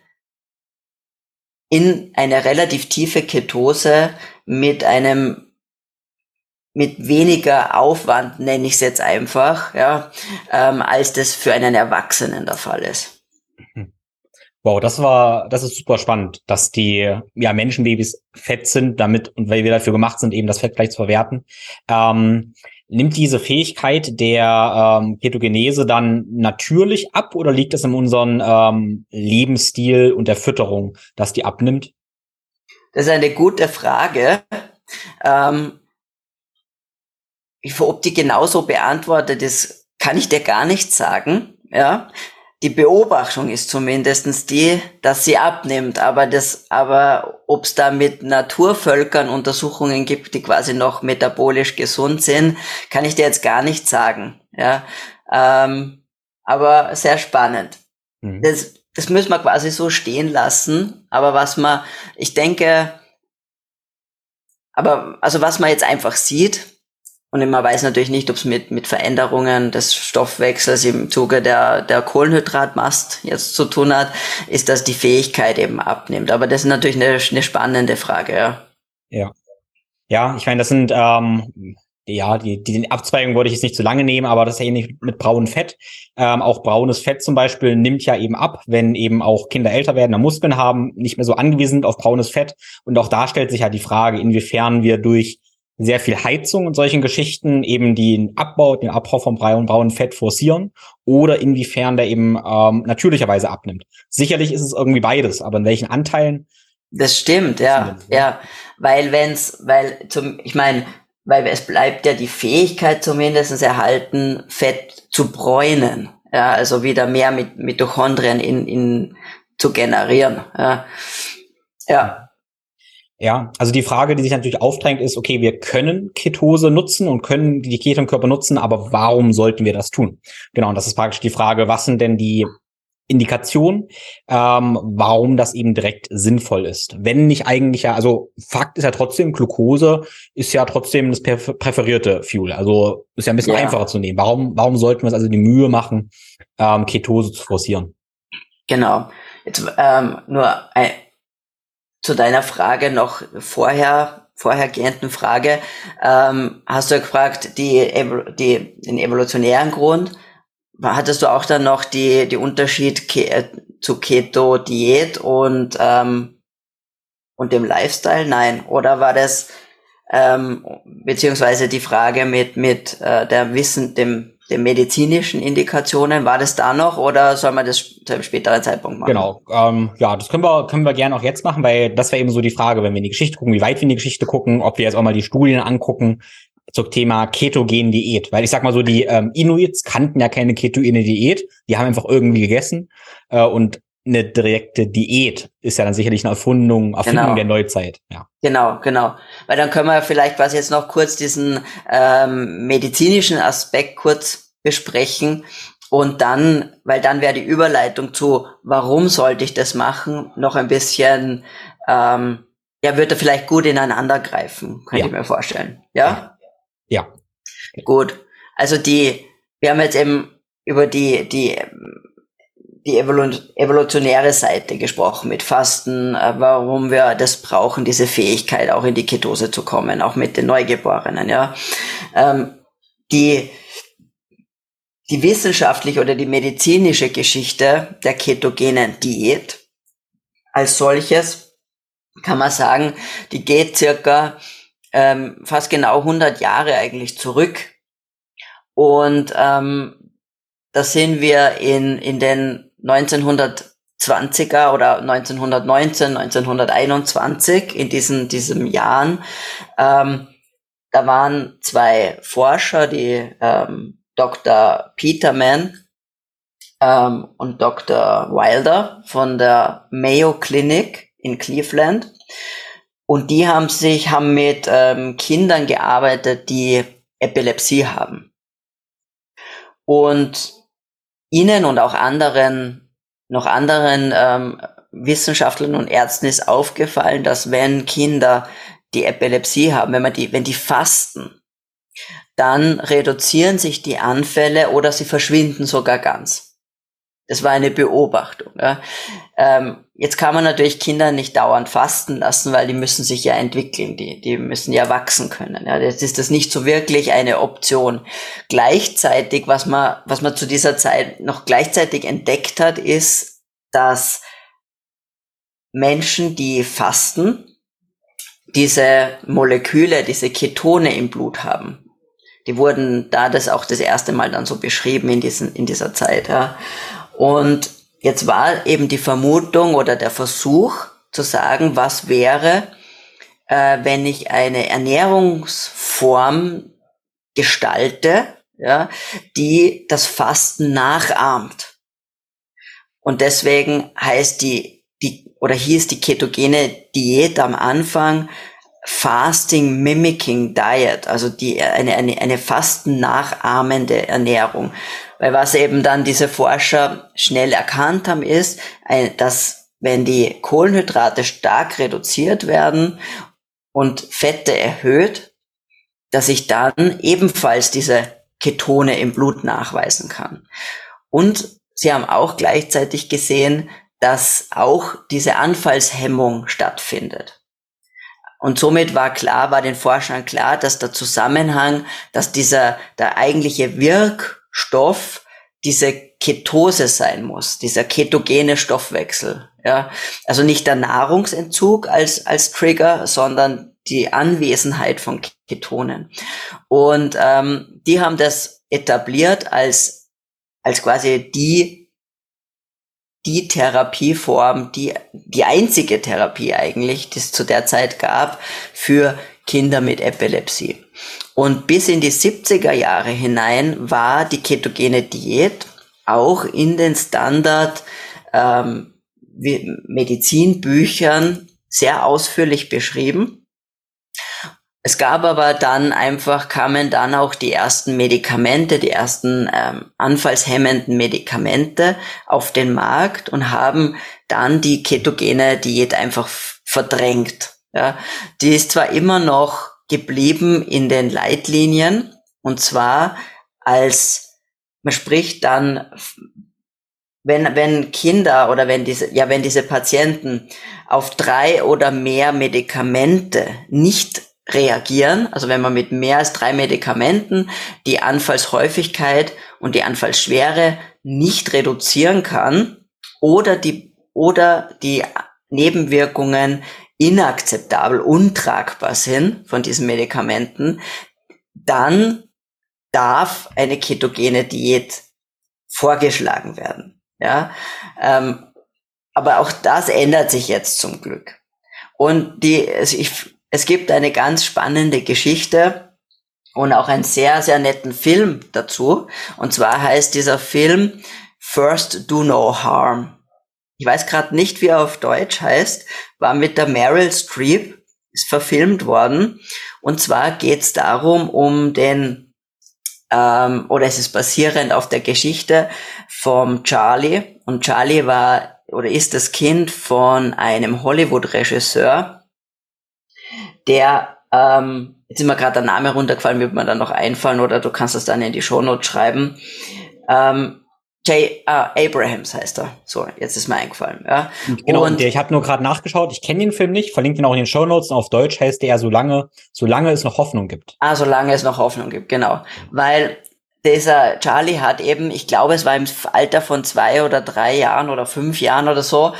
in eine relativ tiefe Ketose mit einem mit weniger Aufwand, nenne ich es jetzt einfach, ja, ähm, als das für einen Erwachsenen der Fall ist. Wow, das war, das ist super spannend, dass die ja, Menschenbabys fett sind, damit und weil wir dafür gemacht sind, eben das Fett gleich zu verwerten. Ähm, nimmt diese Fähigkeit der ähm, Ketogenese dann natürlich ab oder liegt es in unserem ähm, Lebensstil und der Fütterung, dass die abnimmt? Das ist eine gute Frage. Ähm, ob die genauso beantwortet ist, kann ich dir gar nicht sagen. Ja, die Beobachtung ist zumindestens die, dass sie abnimmt, aber das, aber ob es da mit Naturvölkern Untersuchungen gibt, die quasi noch metabolisch gesund sind, kann ich dir jetzt gar nicht sagen. Ja, ähm, aber sehr spannend. Mhm. Das, das müssen wir quasi so stehen lassen. Aber was man, ich denke, aber also was man jetzt einfach sieht, und man weiß natürlich nicht, ob es mit, mit Veränderungen des Stoffwechsels im Zuge der, der Kohlenhydratmast jetzt zu tun hat, ist, dass die Fähigkeit eben abnimmt. Aber das ist natürlich eine, eine spannende Frage, ja. Ja. Ja, ich meine, das sind, ähm, ja, die, die Abzweigung wollte ich jetzt nicht zu lange nehmen, aber das ist ja ähnlich mit braunem Fett. Ähm, auch braunes Fett zum Beispiel nimmt ja eben ab, wenn eben auch Kinder älter werden, Muskeln haben, nicht mehr so angewiesen auf braunes Fett. Und auch da stellt sich ja die Frage, inwiefern wir durch sehr viel Heizung und solchen Geschichten eben den Abbau, den Abbau vom braunen, braunen Fett forcieren oder inwiefern der eben ähm, natürlicherweise abnimmt. Sicherlich ist es irgendwie beides, aber in welchen Anteilen? Das stimmt, ja, ja, weil wenn's, weil zum, ich meine, weil es bleibt ja die Fähigkeit zumindest erhalten, Fett zu bräunen, ja, also wieder mehr mit Mitochondrien in, in zu generieren, ja. ja. Ja, also die Frage, die sich natürlich aufdrängt, ist, okay, wir können Ketose nutzen und können die Ketonkörper nutzen, aber warum sollten wir das tun? Genau, und das ist praktisch die Frage, was sind denn die Indikationen, ähm, warum das eben direkt sinnvoll ist. Wenn nicht eigentlich ja, also Fakt ist ja trotzdem, Glucose ist ja trotzdem das präferierte Fuel. Also ist ja ein bisschen ja. einfacher zu nehmen. Warum, warum sollten wir uns also die Mühe machen, ähm, Ketose zu forcieren? Genau. Jetzt ähm, nur ein, zu deiner Frage noch vorher, vorhergehenden Frage, ähm, hast du gefragt, die, die, den evolutionären Grund. Hattest du auch dann noch die, die Unterschied Ke äh, zu Keto-Diät und, ähm, und dem Lifestyle? Nein. Oder war das, ähm, beziehungsweise die Frage mit, mit äh, der Wissen, dem den medizinischen Indikationen. War das da noch oder soll man das zu einem späteren Zeitpunkt machen? Genau, ähm, ja, das können wir, können wir gerne auch jetzt machen, weil das wäre eben so die Frage, wenn wir in die Geschichte gucken, wie weit wir in die Geschichte gucken, ob wir jetzt auch mal die Studien angucken zum Thema ketogene Diät. Weil ich sag mal so, die ähm, Inuits kannten ja keine ketogene Diät, die haben einfach irgendwie gegessen äh, und eine direkte Diät ist ja dann sicherlich eine Erfundung, Erfindung genau. der Neuzeit. Ja. Genau, genau. Weil dann können wir vielleicht quasi jetzt noch kurz diesen ähm, medizinischen Aspekt kurz besprechen und dann, weil dann wäre die Überleitung zu, warum sollte ich das machen, noch ein bisschen, ähm, ja, würde vielleicht gut ineinander greifen, könnte ja. ich mir vorstellen. Ja? Ja. Gut. Also die, wir haben jetzt eben über die, die die evolutionäre Seite gesprochen mit Fasten, äh, warum wir das brauchen, diese Fähigkeit auch in die Ketose zu kommen, auch mit den Neugeborenen, ja. Ähm, die, die wissenschaftliche oder die medizinische Geschichte der ketogenen Diät als solches kann man sagen, die geht circa ähm, fast genau 100 Jahre eigentlich zurück. Und ähm, da sind wir in, in den 1920er oder 1919, 1921 in diesen diesem Jahren. Ähm, da waren zwei Forscher, die ähm, Dr. Peterman ähm, und Dr. Wilder von der Mayo Clinic in Cleveland. Und die haben sich, haben mit ähm, Kindern gearbeitet, die Epilepsie haben. Und Ihnen und auch anderen, noch anderen ähm, Wissenschaftlern und Ärzten ist aufgefallen, dass wenn Kinder die Epilepsie haben, wenn man die, wenn die fasten, dann reduzieren sich die Anfälle oder sie verschwinden sogar ganz. Das war eine Beobachtung. Ja. Ähm, jetzt kann man natürlich Kinder nicht dauernd fasten lassen, weil die müssen sich ja entwickeln, die, die müssen ja wachsen können. Ja. Jetzt ist das nicht so wirklich eine Option. Gleichzeitig, was man, was man zu dieser Zeit noch gleichzeitig entdeckt hat, ist, dass Menschen, die fasten, diese Moleküle, diese Ketone im Blut haben. Die wurden da das auch das erste Mal dann so beschrieben in, diesen, in dieser Zeit. Ja. Und jetzt war eben die Vermutung oder der Versuch zu sagen, was wäre, äh, wenn ich eine Ernährungsform gestalte, ja, die das Fasten nachahmt. Und deswegen heißt die, die, oder hieß die ketogene Diät am Anfang Fasting Mimicking Diet, also die, eine, eine, eine Fasten nachahmende Ernährung. Weil was eben dann diese Forscher schnell erkannt haben, ist, dass wenn die Kohlenhydrate stark reduziert werden und Fette erhöht, dass ich dann ebenfalls diese Ketone im Blut nachweisen kann. Und sie haben auch gleichzeitig gesehen, dass auch diese Anfallshemmung stattfindet. Und somit war klar, war den Forschern klar, dass der Zusammenhang, dass dieser, der eigentliche Wirkstoff diese Ketose sein muss, dieser ketogene Stoffwechsel. Ja, also nicht der Nahrungsentzug als, als Trigger, sondern die Anwesenheit von Ketonen. Und ähm, die haben das etabliert als, als quasi die die Therapieform, die, die einzige Therapie eigentlich, die es zu der Zeit gab für Kinder mit Epilepsie. Und bis in die 70er Jahre hinein war die ketogene Diät auch in den Standard ähm, Medizinbüchern sehr ausführlich beschrieben. Es gab aber dann einfach, kamen dann auch die ersten Medikamente, die ersten ähm, anfallshemmenden Medikamente auf den Markt und haben dann die ketogene Diät einfach verdrängt. Ja, die ist zwar immer noch geblieben in den Leitlinien und zwar als man spricht dann wenn, wenn Kinder oder wenn diese, ja, wenn diese Patienten auf drei oder mehr Medikamente nicht reagieren, also wenn man mit mehr als drei Medikamenten die Anfallshäufigkeit und die Anfallsschwere nicht reduzieren kann oder die, oder die Nebenwirkungen inakzeptabel, untragbar sind von diesen Medikamenten, dann darf eine ketogene Diät vorgeschlagen werden. Ja, ähm, aber auch das ändert sich jetzt zum Glück. Und die, also ich es gibt eine ganz spannende Geschichte und auch einen sehr, sehr netten Film dazu. Und zwar heißt dieser Film First Do No Harm. Ich weiß gerade nicht, wie er auf Deutsch heißt, war mit der Meryl Streep, ist verfilmt worden. Und zwar geht es darum, um den, ähm, oder es ist basierend auf der Geschichte vom Charlie. Und Charlie war oder ist das Kind von einem Hollywood-Regisseur, der, ähm, jetzt ist mir gerade der Name runtergefallen, wird mir dann noch einfallen oder du kannst das dann in die Shownote schreiben. Ähm, Jay uh, Abrahams heißt er. So, jetzt ist mir eingefallen. Ja. Genau, und, und ich habe nur gerade nachgeschaut, ich kenne den Film nicht, verlinke ihn auch in den Shownotes und auf Deutsch heißt der solange, solange es noch Hoffnung gibt. Ah, solange es noch Hoffnung gibt, genau. Weil dieser Charlie hat eben, ich glaube, es war im Alter von zwei oder drei Jahren oder fünf Jahren oder so,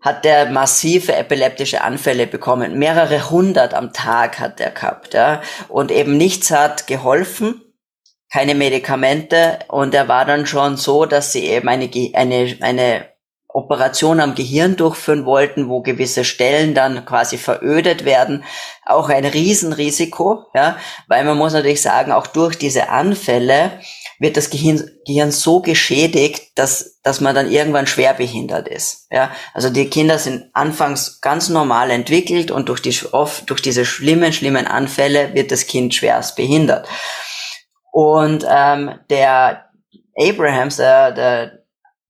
hat der massive epileptische Anfälle bekommen. Mehrere hundert am Tag hat er gehabt, ja. Und eben nichts hat geholfen, keine Medikamente. Und er war dann schon so, dass sie eben eine, eine, eine Operation am Gehirn durchführen wollten, wo gewisse Stellen dann quasi verödet werden, auch ein Riesenrisiko, ja, weil man muss natürlich sagen, auch durch diese Anfälle wird das Gehirn, Gehirn so geschädigt, dass, dass man dann irgendwann schwer behindert ist. Ja, also die Kinder sind anfangs ganz normal entwickelt und durch die, oft, durch diese schlimmen, schlimmen Anfälle wird das Kind schwerst behindert. Und ähm, der Abrahams, der, der,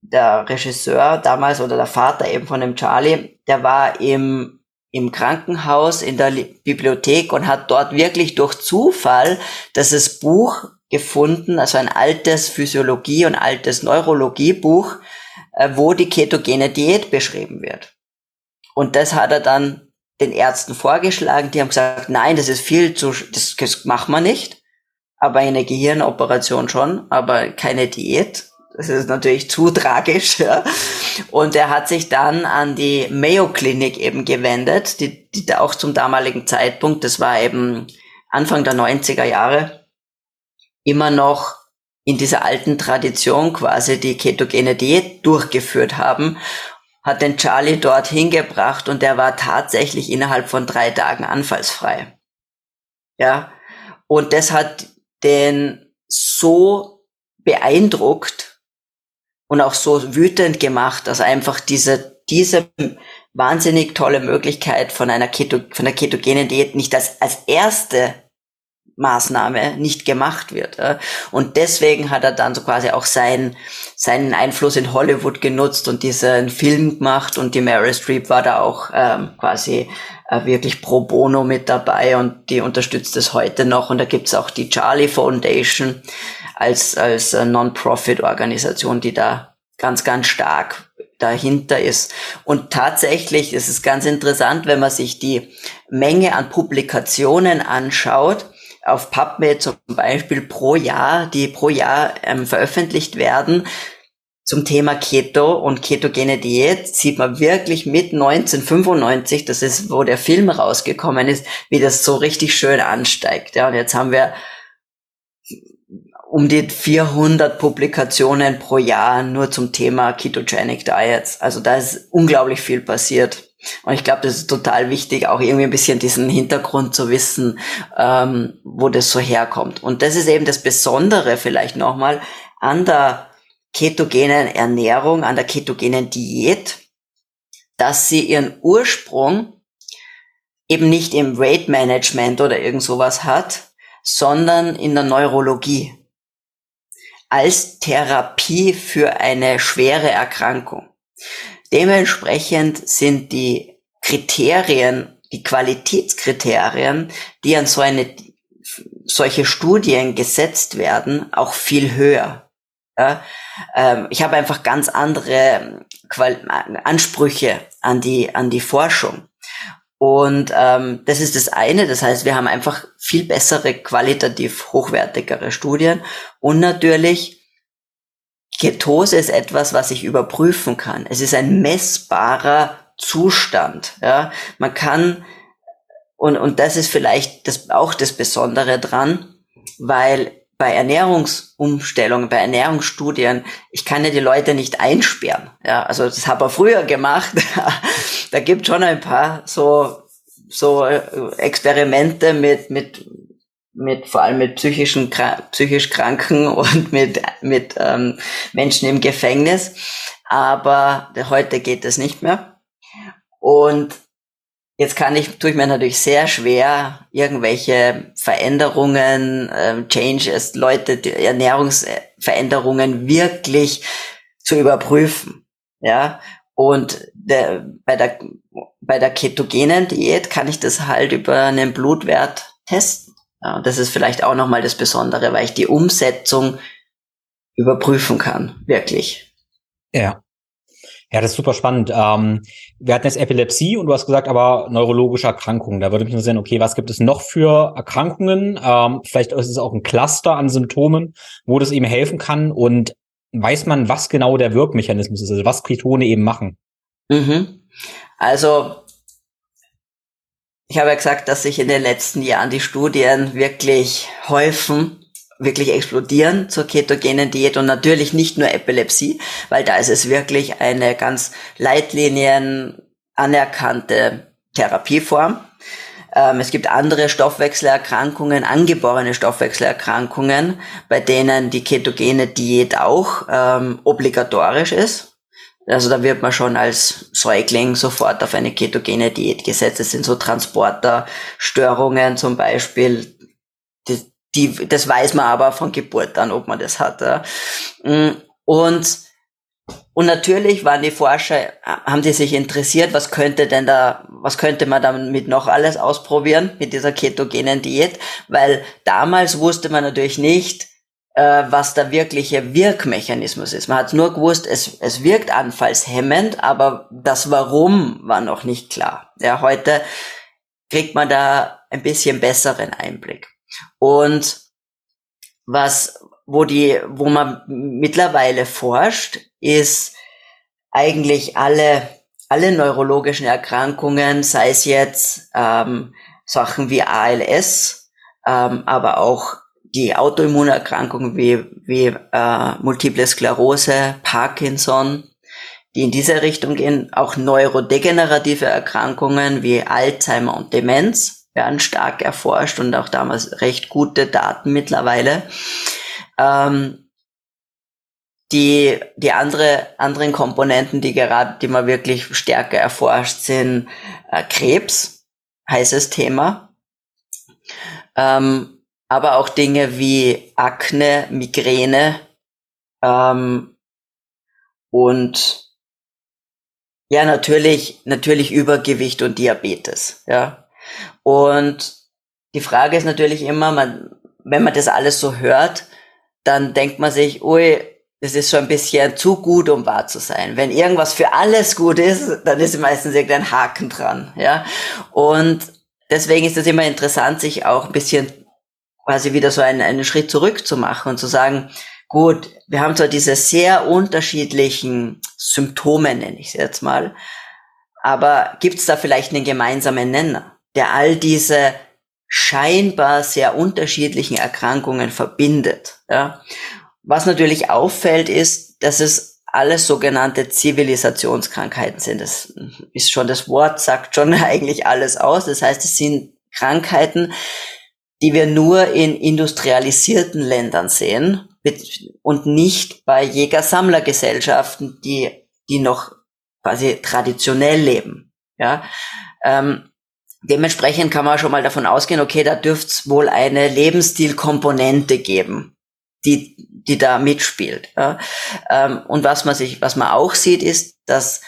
der Regisseur damals oder der Vater eben von dem Charlie, der war im im Krankenhaus in der Bibliothek und hat dort wirklich durch Zufall das Buch gefunden, also ein altes Physiologie- und altes Neurologiebuch, äh, wo die ketogene Diät beschrieben wird. Und das hat er dann den Ärzten vorgeschlagen. Die haben gesagt, nein, das ist viel zu, das, das machen wir nicht. Aber eine Gehirnoperation schon, aber keine Diät. Das ist natürlich zu tragisch. Ja. Und er hat sich dann an die Mayo Clinic eben gewendet, die, die da auch zum damaligen Zeitpunkt, das war eben Anfang der 90er Jahre, immer noch in dieser alten Tradition quasi die ketogene Diät durchgeführt haben, hat den Charlie dort hingebracht und der war tatsächlich innerhalb von drei Tagen anfallsfrei. Ja. Und das hat den so beeindruckt und auch so wütend gemacht, dass einfach diese, diese wahnsinnig tolle Möglichkeit von einer Keto, von der ketogenen Diät nicht als, als erste Maßnahme nicht gemacht wird. Und deswegen hat er dann so quasi auch seinen, seinen Einfluss in Hollywood genutzt und diesen Film gemacht und die Meryl Streep war da auch ähm, quasi äh, wirklich pro bono mit dabei und die unterstützt es heute noch und da gibt's auch die Charlie Foundation als, als äh, Non-Profit-Organisation, die da ganz, ganz stark dahinter ist. Und tatsächlich ist es ganz interessant, wenn man sich die Menge an Publikationen anschaut, auf PubMed zum Beispiel pro Jahr, die pro Jahr ähm, veröffentlicht werden zum Thema Keto und ketogene Diät, sieht man wirklich mit 1995, das ist, wo der Film rausgekommen ist, wie das so richtig schön ansteigt. Ja, und jetzt haben wir um die 400 Publikationen pro Jahr nur zum Thema Ketogenic Diets. Also da ist unglaublich viel passiert. Und ich glaube, das ist total wichtig, auch irgendwie ein bisschen diesen Hintergrund zu wissen, ähm, wo das so herkommt. Und das ist eben das Besondere vielleicht nochmal an der ketogenen Ernährung, an der ketogenen Diät, dass sie ihren Ursprung eben nicht im Weight Management oder irgend sowas hat, sondern in der Neurologie als Therapie für eine schwere Erkrankung. Dementsprechend sind die Kriterien, die Qualitätskriterien, die an so eine, solche Studien gesetzt werden, auch viel höher. Ja, ähm, ich habe einfach ganz andere Qual Ansprüche an die, an die Forschung. Und ähm, das ist das eine. Das heißt, wir haben einfach viel bessere, qualitativ hochwertigere Studien. Und natürlich Ketose ist etwas, was ich überprüfen kann. Es ist ein messbarer Zustand. Ja, man kann und und das ist vielleicht das auch das Besondere dran, weil bei Ernährungsumstellungen, bei Ernährungsstudien, ich kann ja die Leute nicht einsperren. Ja, also das habe ich früher gemacht. da gibt schon ein paar so so Experimente mit mit mit vor allem mit psychischen psychisch Kranken und mit mit ähm, Menschen im Gefängnis, aber heute geht das nicht mehr. Und jetzt kann ich tue ich mir natürlich sehr schwer irgendwelche Veränderungen, ähm, Changes, Leute, die Ernährungsveränderungen wirklich zu überprüfen, ja. Und der, bei der bei der ketogenen Diät kann ich das halt über einen Blutwert testen das ist vielleicht auch nochmal das Besondere, weil ich die Umsetzung überprüfen kann, wirklich. Ja. Ja, das ist super spannend. Ähm, wir hatten jetzt Epilepsie und du hast gesagt, aber neurologische Erkrankungen. Da würde mich interessieren, okay, was gibt es noch für Erkrankungen? Ähm, vielleicht ist es auch ein Cluster an Symptomen, wo das eben helfen kann. Und weiß man, was genau der Wirkmechanismus ist, also was Ketone eben machen? Mhm. Also ich habe ja gesagt, dass sich in den letzten Jahren die Studien wirklich häufen, wirklich explodieren zur ketogenen Diät und natürlich nicht nur Epilepsie, weil da ist es wirklich eine ganz Leitlinien anerkannte Therapieform. Ähm, es gibt andere Stoffwechselerkrankungen, angeborene Stoffwechselerkrankungen, bei denen die ketogene Diät auch ähm, obligatorisch ist. Also da wird man schon als Säugling sofort auf eine ketogene Diät gesetzt. Es sind so Transporterstörungen zum Beispiel. Die, die, das weiß man aber von Geburt an, ob man das hat. Ja. Mm, und, und natürlich waren die Forscher, haben die sich interessiert, was könnte denn da, was könnte man damit noch alles ausprobieren mit dieser ketogenen Diät? Weil damals wusste man natürlich nicht, äh, was der wirkliche Wirkmechanismus ist. Man hat nur gewusst, es, es wirkt anfallshemmend, aber das Warum war noch nicht klar. Ja, heute kriegt man da ein bisschen besseren Einblick. Und was, wo die, wo man mittlerweile forscht, ist eigentlich alle, alle neurologischen Erkrankungen, sei es jetzt ähm, Sachen wie ALS, ähm, aber auch die Autoimmunerkrankungen wie, wie äh, Multiple Sklerose, Parkinson, die in diese Richtung gehen, auch neurodegenerative Erkrankungen wie Alzheimer und Demenz werden stark erforscht und auch damals recht gute Daten mittlerweile. Ähm, die, die andere, anderen Komponenten, die gerade, die man wirklich stärker erforscht, sind äh, Krebs, heißes Thema. Ähm, aber auch Dinge wie Akne, Migräne ähm, und ja, natürlich, natürlich Übergewicht und Diabetes, ja. Und die Frage ist natürlich immer, man, wenn man das alles so hört, dann denkt man sich, ui, das ist schon ein bisschen zu gut, um wahr zu sein. Wenn irgendwas für alles gut ist, dann ist meistens irgendein Haken dran, ja. Und deswegen ist es immer interessant, sich auch ein bisschen quasi wieder so einen, einen Schritt zurück zu machen und zu sagen, gut, wir haben zwar diese sehr unterschiedlichen Symptome, nenne ich es jetzt mal, aber gibt es da vielleicht einen gemeinsamen Nenner, der all diese scheinbar sehr unterschiedlichen Erkrankungen verbindet. Ja? Was natürlich auffällt, ist, dass es alles sogenannte Zivilisationskrankheiten sind. Das ist schon das Wort, sagt schon eigentlich alles aus. Das heißt, es sind Krankheiten, die wir nur in industrialisierten Ländern sehen und nicht bei Jäger-Sammler-Gesellschaften, die, die noch quasi traditionell leben. Ja, ähm, dementsprechend kann man schon mal davon ausgehen, okay, da dürfte es wohl eine Lebensstilkomponente geben, die, die da mitspielt. Ja? Ähm, und was man sich, was man auch sieht, ist, dass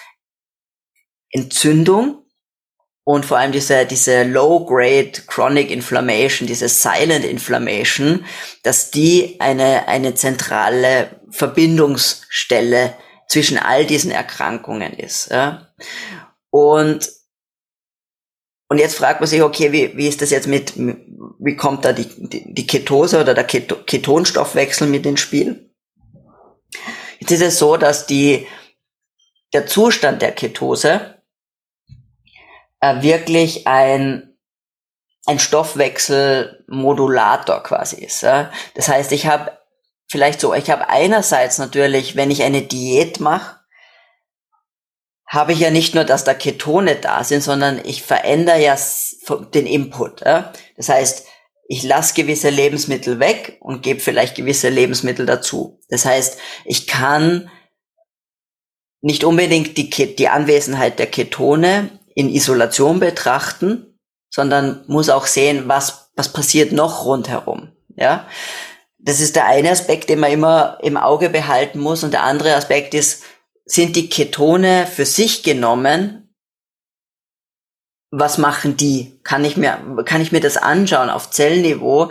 Entzündung und vor allem diese, diese Low-Grade Chronic Inflammation, diese Silent Inflammation, dass die eine, eine zentrale Verbindungsstelle zwischen all diesen Erkrankungen ist. Ja? Und, und jetzt fragt man sich, okay, wie, wie ist das jetzt mit, wie kommt da die, die, Ketose oder der Ketonstoffwechsel mit ins Spiel? Jetzt ist es so, dass die, der Zustand der Ketose äh, wirklich ein, ein Stoffwechselmodulator quasi ist. Ja? Das heißt, ich habe vielleicht so, ich habe einerseits natürlich, wenn ich eine Diät mache, habe ich ja nicht nur, dass da Ketone da sind, sondern ich verändere ja den Input. Ja? Das heißt, ich lasse gewisse Lebensmittel weg und gebe vielleicht gewisse Lebensmittel dazu. Das heißt, ich kann nicht unbedingt die, die Anwesenheit der Ketone in Isolation betrachten, sondern muss auch sehen, was, was passiert noch rundherum. Ja, das ist der eine Aspekt, den man immer im Auge behalten muss. Und der andere Aspekt ist, sind die Ketone für sich genommen? Was machen die? Kann ich mir, kann ich mir das anschauen auf Zellniveau?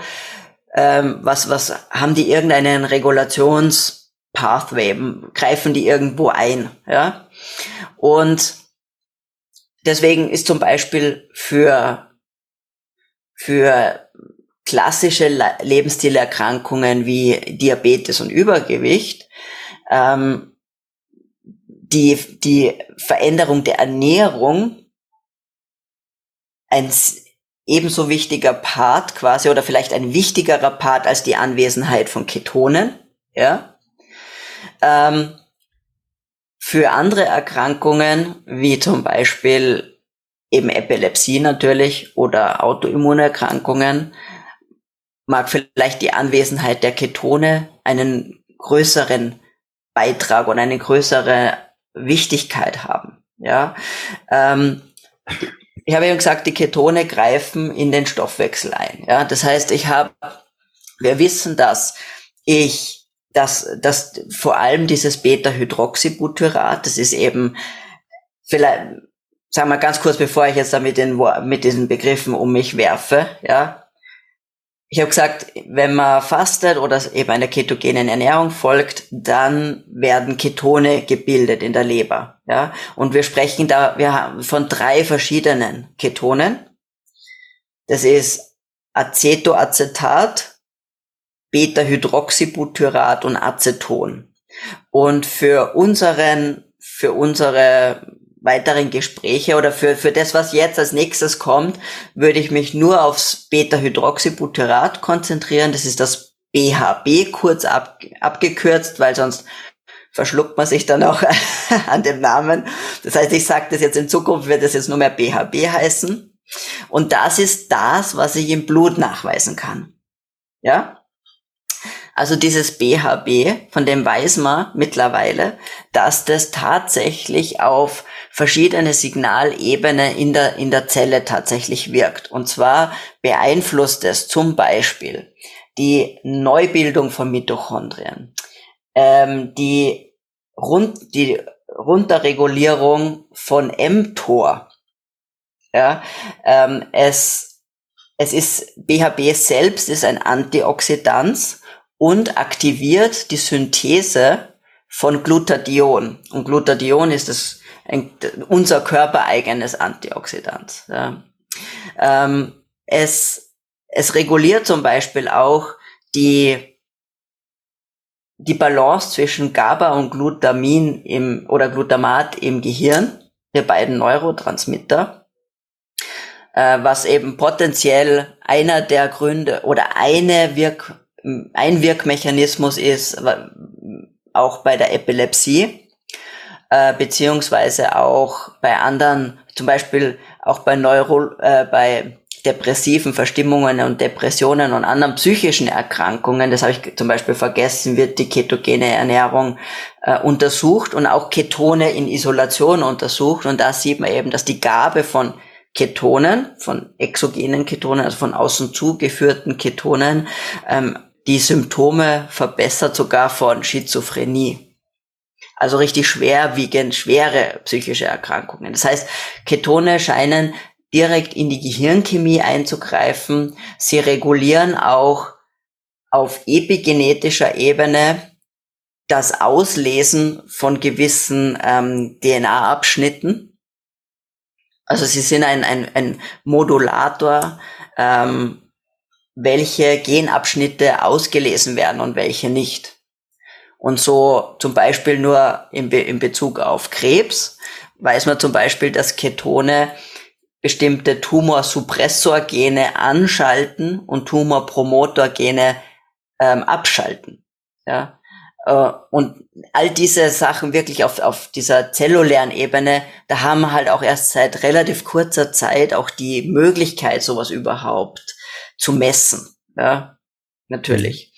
Ähm, was, was haben die irgendeinen Regulationspathway? Greifen die irgendwo ein? Ja. Und deswegen ist zum Beispiel für, für klassische Lebensstilerkrankungen wie Diabetes und Übergewicht ähm, die, die Veränderung der Ernährung ein ebenso wichtiger Part quasi oder vielleicht ein wichtigerer Part als die Anwesenheit von Ketonen. Ja. Ähm, für andere Erkrankungen, wie zum Beispiel eben Epilepsie natürlich oder Autoimmunerkrankungen, mag vielleicht die Anwesenheit der Ketone einen größeren Beitrag und eine größere Wichtigkeit haben. Ja, ähm, ich habe eben gesagt, die Ketone greifen in den Stoffwechsel ein. Ja, das heißt, ich habe, wir wissen, dass ich dass, dass vor allem dieses Beta-Hydroxybutyrat, das ist eben vielleicht, sagen wir ganz kurz, bevor ich jetzt da mit, den, mit diesen Begriffen um mich werfe, ja. Ich habe gesagt, wenn man fastet oder eben einer ketogenen Ernährung folgt, dann werden Ketone gebildet in der Leber, ja. Und wir sprechen da, wir haben von drei verschiedenen Ketonen. Das ist Acetoacetat, Beta-Hydroxybutyrat und Aceton. Und für unseren, für unsere weiteren Gespräche oder für, für das, was jetzt als nächstes kommt, würde ich mich nur aufs Beta-Hydroxybutyrat konzentrieren. Das ist das BHB kurz ab, abgekürzt, weil sonst verschluckt man sich dann auch an dem Namen. Das heißt, ich sage das jetzt in Zukunft, wird das jetzt nur mehr BHB heißen. Und das ist das, was ich im Blut nachweisen kann. Ja? Also dieses BHB, von dem weiß man mittlerweile, dass das tatsächlich auf verschiedene Signalebenen in der, in der Zelle tatsächlich wirkt. Und zwar beeinflusst es zum Beispiel die Neubildung von Mitochondrien, ähm, die, rund, die Runterregulierung von mTOR. Ja, ähm, es, es ist, BHB selbst ist ein Antioxidant und aktiviert die Synthese von Glutathion. Und Glutathion ist das, unser körpereigenes Antioxidant. Ja. Ähm, es, es reguliert zum Beispiel auch die, die Balance zwischen GABA und Glutamin im, oder Glutamat im Gehirn, der beiden Neurotransmitter äh, was eben potenziell einer der Gründe oder eine Wirk ein Wirkmechanismus ist, auch bei der Epilepsie, äh, beziehungsweise auch bei anderen, zum Beispiel auch bei Neuro, äh, bei depressiven Verstimmungen und Depressionen und anderen psychischen Erkrankungen, das habe ich zum Beispiel vergessen, wird die ketogene Ernährung äh, untersucht und auch Ketone in Isolation untersucht. Und da sieht man eben, dass die Gabe von Ketonen, von exogenen Ketonen, also von außen zugeführten Ketonen, ähm, die Symptome verbessert sogar von Schizophrenie. Also richtig schwerwiegend, schwere psychische Erkrankungen. Das heißt, Ketone scheinen direkt in die Gehirnchemie einzugreifen. Sie regulieren auch auf epigenetischer Ebene das Auslesen von gewissen ähm, DNA-Abschnitten. Also sie sind ein, ein, ein Modulator, ähm, welche Genabschnitte ausgelesen werden und welche nicht. Und so zum Beispiel nur in, Be in Bezug auf Krebs weiß man zum Beispiel, dass Ketone bestimmte Tumorsuppressorgene anschalten und Tumorpromotorgene ähm, abschalten. Ja? Äh, und all diese Sachen wirklich auf, auf dieser zellulären Ebene, da haben wir halt auch erst seit relativ kurzer Zeit auch die Möglichkeit, sowas überhaupt zu messen. Ja, natürlich.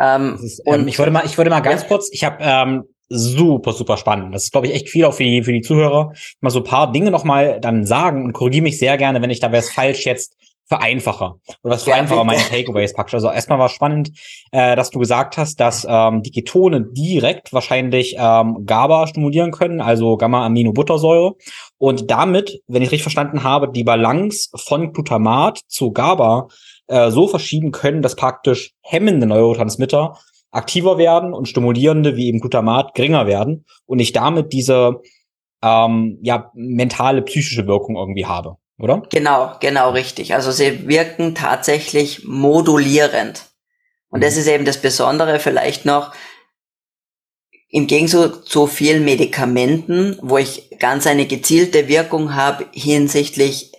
Ähm, ist, ähm, und ich wollte mal, ich wollte mal ganz ja. kurz, ich habe ähm, super, super spannend. Das ist, glaube ich, echt viel auch für die, für die Zuhörer. Mal so ein paar Dinge nochmal dann sagen und korrigiere mich sehr gerne, wenn ich da was falsch jetzt vereinfache oder was vereinfache meine Takeaways praktisch. Also erstmal war spannend, äh, dass du gesagt hast, dass ähm, die Ketone direkt wahrscheinlich ähm, GABA stimulieren können, also Gamma-Aminobuttersäure und damit, wenn ich richtig verstanden habe, die Balance von Glutamat zu GABA äh, so verschieben können, dass praktisch hemmende Neurotransmitter aktiver werden und stimulierende wie eben Glutamat geringer werden und ich damit diese ähm, ja mentale psychische Wirkung irgendwie habe oder? Genau, genau richtig. Also sie wirken tatsächlich modulierend. Und mhm. das ist eben das Besondere vielleicht noch, im Gegensatz zu vielen Medikamenten, wo ich ganz eine gezielte Wirkung habe hinsichtlich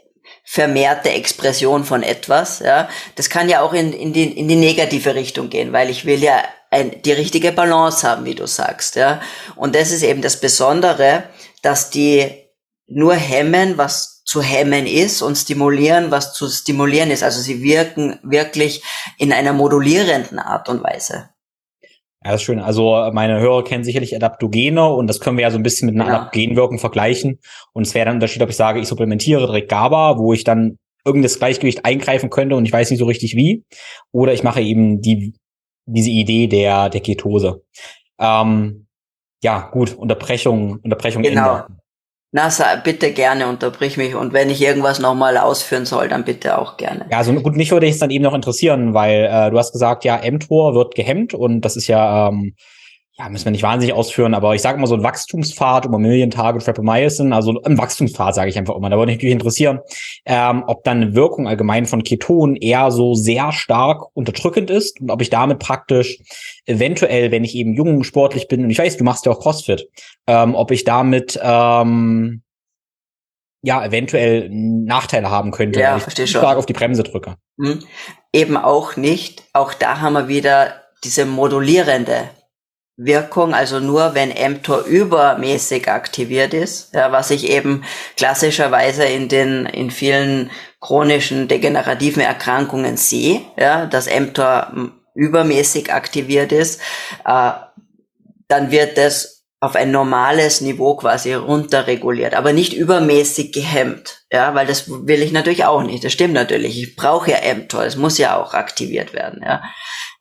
vermehrte Expression von etwas, ja, das kann ja auch in, in, die, in die negative Richtung gehen, weil ich will ja ein, die richtige Balance haben, wie du sagst, ja. Und das ist eben das Besondere, dass die nur hemmen, was zu hemmen ist und stimulieren, was zu stimulieren ist. Also sie wirken wirklich in einer modulierenden Art und Weise. Ja, das ist schön. Also meine Hörer kennen sicherlich Adaptogene und das können wir ja so ein bisschen mit einer genau. Adaptogenwirkung vergleichen. Und es wäre dann ein Unterschied, ob ich sage, ich supplementiere direkt GABA, wo ich dann irgendein Gleichgewicht eingreifen könnte und ich weiß nicht so richtig wie. Oder ich mache eben die, diese Idee der, der Ketose. Ähm, ja, gut, Unterbrechung, Unterbrechung. Genau. Ende. Na, bitte gerne unterbrich mich und wenn ich irgendwas nochmal ausführen soll, dann bitte auch gerne. Ja, also gut, mich würde ich dann eben noch interessieren, weil äh, du hast gesagt, ja, mTOR wird gehemmt und das ist ja ähm, ja, müssen wir nicht wahnsinnig ausführen, aber ich sage immer so ein Wachstumspfad über Million-Tage Tryptomycin, also ein Wachstumspfad sage ich einfach immer. Da würde mich natürlich interessieren, ähm, ob dann eine Wirkung allgemein von Ketonen eher so sehr stark unterdrückend ist und ob ich damit praktisch eventuell, wenn ich eben jung sportlich bin, und ich weiß, du machst ja auch CrossFit, ähm, ob ich damit ähm, ja eventuell Nachteile haben könnte, ja, weil ich stark auf die Bremse drücke. Hm. Eben auch nicht. Auch da haben wir wieder diese modulierende Wirkung, also nur wenn mTOR übermäßig aktiviert ist, ja, was ich eben klassischerweise in den in vielen chronischen degenerativen Erkrankungen sehe, ja, dass mTOR übermäßig aktiviert ist, äh, dann wird es auf ein normales Niveau quasi runterreguliert, aber nicht übermäßig gehemmt, ja, weil das will ich natürlich auch nicht. Das stimmt natürlich. Ich brauche ja mTOR, es muss ja auch aktiviert werden, ja.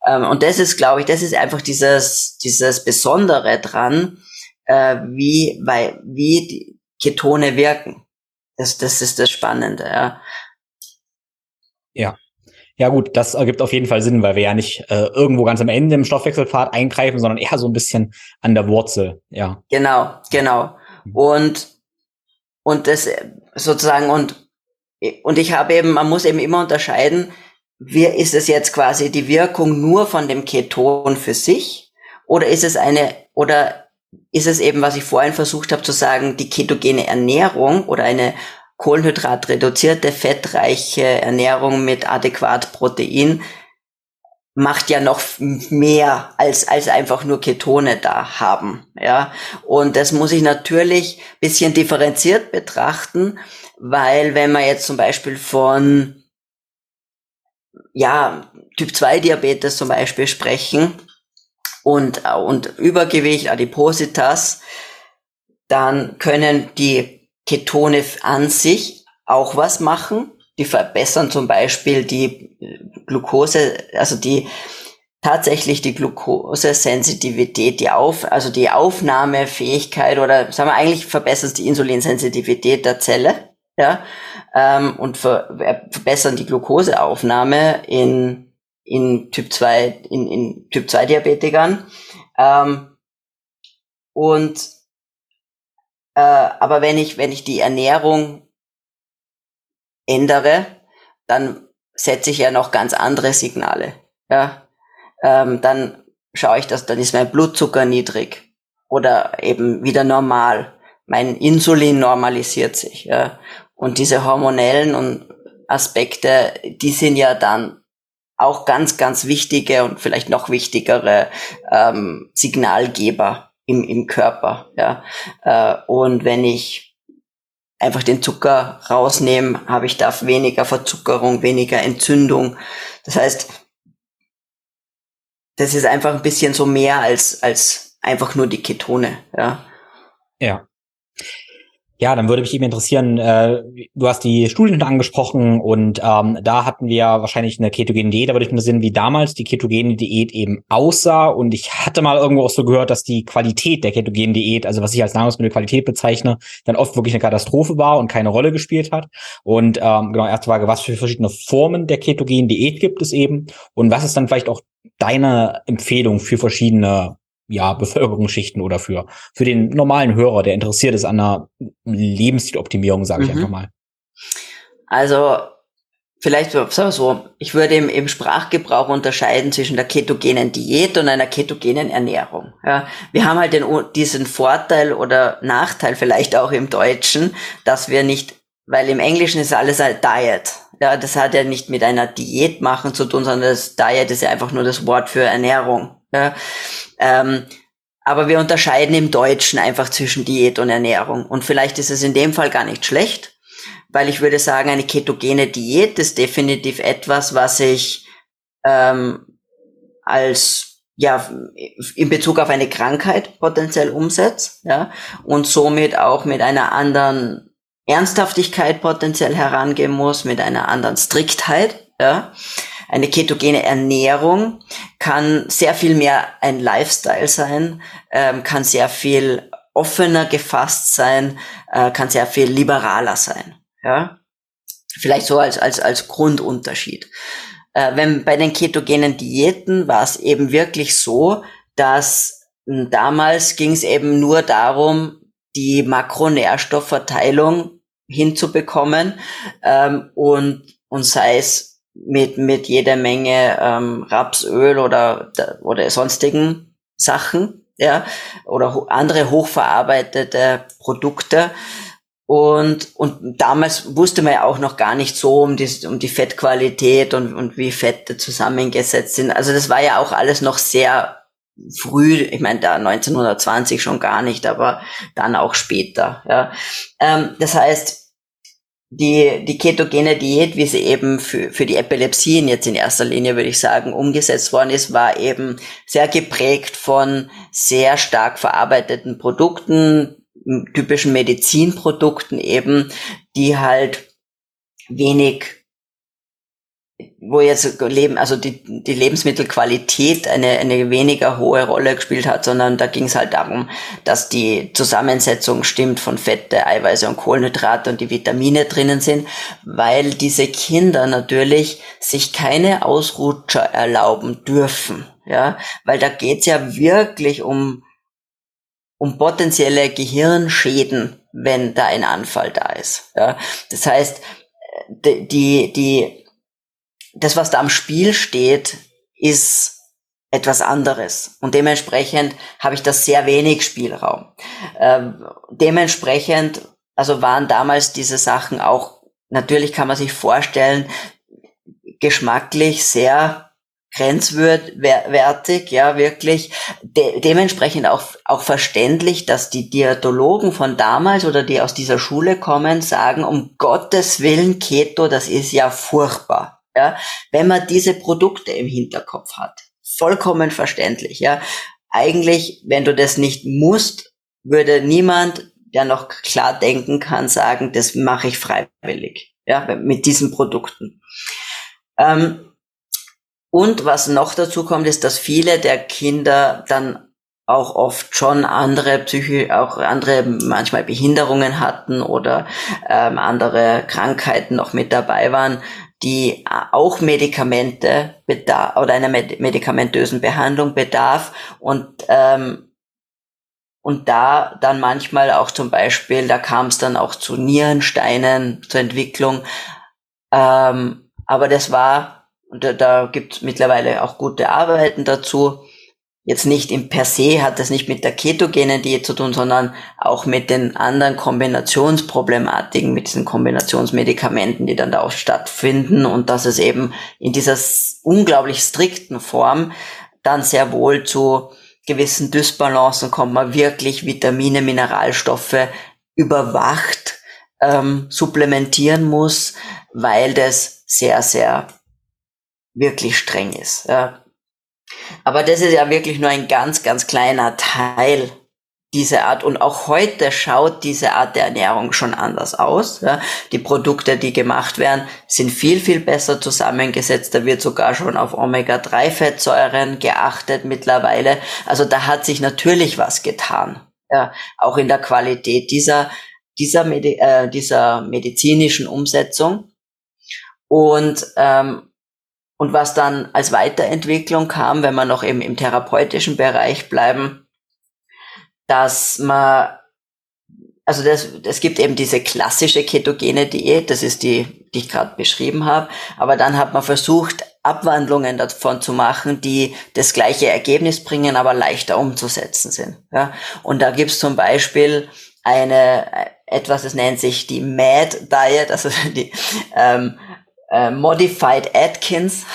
Ähm, und das ist, glaube ich, das ist einfach dieses, dieses Besondere dran, äh, wie, weil, wie die Ketone wirken. Das, das ist das Spannende, ja. Ja. Ja gut, das ergibt auf jeden Fall Sinn, weil wir ja nicht äh, irgendwo ganz am Ende im Stoffwechselpfad eingreifen, sondern eher so ein bisschen an der Wurzel, ja. Genau, genau. Mhm. Und und das sozusagen und und ich habe eben, man muss eben immer unterscheiden, wie ist es jetzt quasi die Wirkung nur von dem Keton für sich oder ist es eine oder ist es eben, was ich vorhin versucht habe zu sagen, die ketogene Ernährung oder eine kohlenhydratreduzierte, fettreiche Ernährung mit adäquat Protein macht ja noch mehr als, als einfach nur Ketone da haben, ja. Und das muss ich natürlich bisschen differenziert betrachten, weil wenn man jetzt zum Beispiel von ja, Typ 2 Diabetes zum Beispiel sprechen und, und Übergewicht, Adipositas, dann können die Ketone an sich auch was machen. Die verbessern zum Beispiel die Glucose, also die tatsächlich die Glukosesensitivität, die auf, also die Aufnahmefähigkeit oder sagen wir eigentlich verbessert es die Insulinsensitivität der Zelle, ja, ähm, und ver verbessern die Glukoseaufnahme in, in Typ 2, in, in Typ 2 Diabetikern. Ähm, und äh, aber wenn ich, wenn ich die Ernährung ändere, dann setze ich ja noch ganz andere Signale. Ja? Ähm, dann schaue ich, dass dann ist mein Blutzucker niedrig oder eben wieder normal. Mein Insulin normalisiert sich. Ja? Und diese hormonellen und Aspekte, die sind ja dann auch ganz, ganz wichtige und vielleicht noch wichtigere ähm, Signalgeber im, im Körper. Ja. Äh, und wenn ich einfach den Zucker rausnehme, habe ich da weniger Verzuckerung, weniger Entzündung. Das heißt, das ist einfach ein bisschen so mehr als, als einfach nur die Ketone. Ja. Ja. Ja, dann würde mich eben interessieren, äh, du hast die Studien angesprochen und ähm, da hatten wir wahrscheinlich eine ketogene Diät, da würde ich mich interessieren, wie damals die ketogene Diät eben aussah und ich hatte mal irgendwo auch so gehört, dass die Qualität der ketogenen Diät, also was ich als Nahrungsmittelqualität bezeichne, dann oft wirklich eine Katastrophe war und keine Rolle gespielt hat. Und ähm, genau, erste Frage, was für verschiedene Formen der ketogenen Diät gibt es eben und was ist dann vielleicht auch deine Empfehlung für verschiedene ja, Bevölkerungsschichten oder für, für den normalen Hörer, der interessiert ist an einer Lebensstiloptimierung, sage ich mhm. einfach mal. Also vielleicht so, ich würde im, im Sprachgebrauch unterscheiden zwischen der ketogenen Diät und einer ketogenen Ernährung. Ja, wir haben halt den, diesen Vorteil oder Nachteil vielleicht auch im Deutschen, dass wir nicht, weil im Englischen ist alles halt Diet. Ja, das hat ja nicht mit einer Diät machen zu tun, sondern das Diet ist ja einfach nur das Wort für Ernährung. Ja, ähm, aber wir unterscheiden im Deutschen einfach zwischen Diät und Ernährung. Und vielleicht ist es in dem Fall gar nicht schlecht, weil ich würde sagen, eine ketogene Diät ist definitiv etwas, was ich ähm, als ja in Bezug auf eine Krankheit potenziell umsetze, ja, und somit auch mit einer anderen Ernsthaftigkeit potenziell herangehen muss, mit einer anderen Striktheit, ja. Eine ketogene Ernährung kann sehr viel mehr ein Lifestyle sein, ähm, kann sehr viel offener gefasst sein, äh, kann sehr viel liberaler sein. Ja, vielleicht so als als als Grundunterschied. Äh, wenn bei den ketogenen Diäten war es eben wirklich so, dass damals ging es eben nur darum, die Makronährstoffverteilung hinzubekommen ähm, und, und sei es mit, mit jeder Menge ähm, Rapsöl oder, oder sonstigen Sachen, ja, oder andere hochverarbeitete Produkte. Und, und damals wusste man ja auch noch gar nicht so um die, um die Fettqualität und, und wie Fette zusammengesetzt sind. Also das war ja auch alles noch sehr früh, ich meine da 1920 schon gar nicht, aber dann auch später. Ja. Ähm, das heißt, die, die ketogene Diät, wie sie eben für, für die Epilepsien jetzt in erster Linie, würde ich sagen, umgesetzt worden ist, war eben sehr geprägt von sehr stark verarbeiteten Produkten, typischen Medizinprodukten eben, die halt wenig wo jetzt Leben, also die, die Lebensmittelqualität eine, eine weniger hohe Rolle gespielt hat, sondern da ging es halt darum, dass die Zusammensetzung stimmt von Fette, Eiweiße und Kohlenhydrate und die Vitamine drinnen sind, weil diese Kinder natürlich sich keine Ausrutscher erlauben dürfen, ja, weil da geht's ja wirklich um, um potenzielle Gehirnschäden, wenn da ein Anfall da ist, ja. Das heißt, die, die das, was da am Spiel steht, ist etwas anderes. Und dementsprechend habe ich da sehr wenig Spielraum. Ähm, dementsprechend, also waren damals diese Sachen auch, natürlich kann man sich vorstellen, geschmacklich sehr grenzwertig, ja, wirklich. De dementsprechend auch, auch verständlich, dass die Diätologen von damals oder die aus dieser Schule kommen, sagen, um Gottes Willen, Keto, das ist ja furchtbar ja, wenn man diese Produkte im Hinterkopf hat. Vollkommen verständlich, ja. Eigentlich, wenn du das nicht musst, würde niemand, der noch klar denken kann, sagen, das mache ich freiwillig, ja, mit diesen Produkten. Ähm, und was noch dazu kommt, ist, dass viele der Kinder dann auch oft schon andere Psyche, auch andere manchmal Behinderungen hatten oder ähm, andere Krankheiten noch mit dabei waren, die äh, auch Medikamente bedarf oder einer medikamentösen Behandlung bedarf und ähm, und da dann manchmal auch zum Beispiel, da kam es dann auch zu Nierensteinen, zur Entwicklung. Ähm, aber das war, und da, da gibt es mittlerweile auch gute Arbeiten dazu, jetzt nicht im per se hat das nicht mit der ketogenen Diät zu tun, sondern auch mit den anderen Kombinationsproblematiken, mit diesen Kombinationsmedikamenten, die dann da auch stattfinden und dass es eben in dieser unglaublich strikten Form dann sehr wohl zu gewissen Dysbalancen kommt, man wirklich Vitamine, Mineralstoffe überwacht ähm, supplementieren muss, weil das sehr, sehr wirklich streng ist. Ja. Aber das ist ja wirklich nur ein ganz, ganz kleiner Teil dieser Art. Und auch heute schaut diese Art der Ernährung schon anders aus. Ja. Die Produkte, die gemacht werden, sind viel, viel besser zusammengesetzt. Da wird sogar schon auf Omega-3-Fettsäuren geachtet mittlerweile. Also da hat sich natürlich was getan. Ja. Auch in der Qualität dieser, dieser, Medi äh, dieser medizinischen Umsetzung. Und ähm, und was dann als Weiterentwicklung kam, wenn wir noch im, im therapeutischen Bereich bleiben, dass man, also das, es gibt eben diese klassische ketogene Diät, das ist die, die ich gerade beschrieben habe, aber dann hat man versucht, Abwandlungen davon zu machen, die das gleiche Ergebnis bringen, aber leichter umzusetzen sind. Ja? Und da gibt's zum Beispiel eine etwas, das nennt sich die Mad Diet, also die ähm, äh, Modified Atkins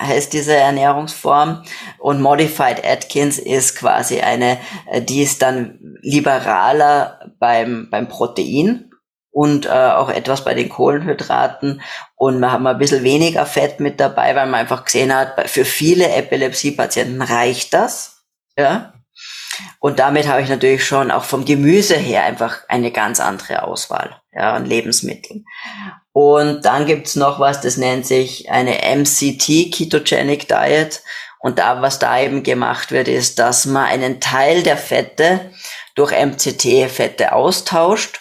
heißt diese Ernährungsform und Modified Atkins ist quasi eine, äh, die ist dann liberaler beim, beim Protein und äh, auch etwas bei den Kohlenhydraten und hat mal ein bisschen weniger Fett mit dabei, weil man einfach gesehen hat, für viele Epilepsie-Patienten reicht das, ja. Und damit habe ich natürlich schon auch vom Gemüse her einfach eine ganz andere Auswahl ja, an Lebensmitteln. Und dann gibt's noch was, das nennt sich eine MCT, Ketogenic Diet. Und da, was da eben gemacht wird, ist, dass man einen Teil der Fette durch MCT-Fette austauscht,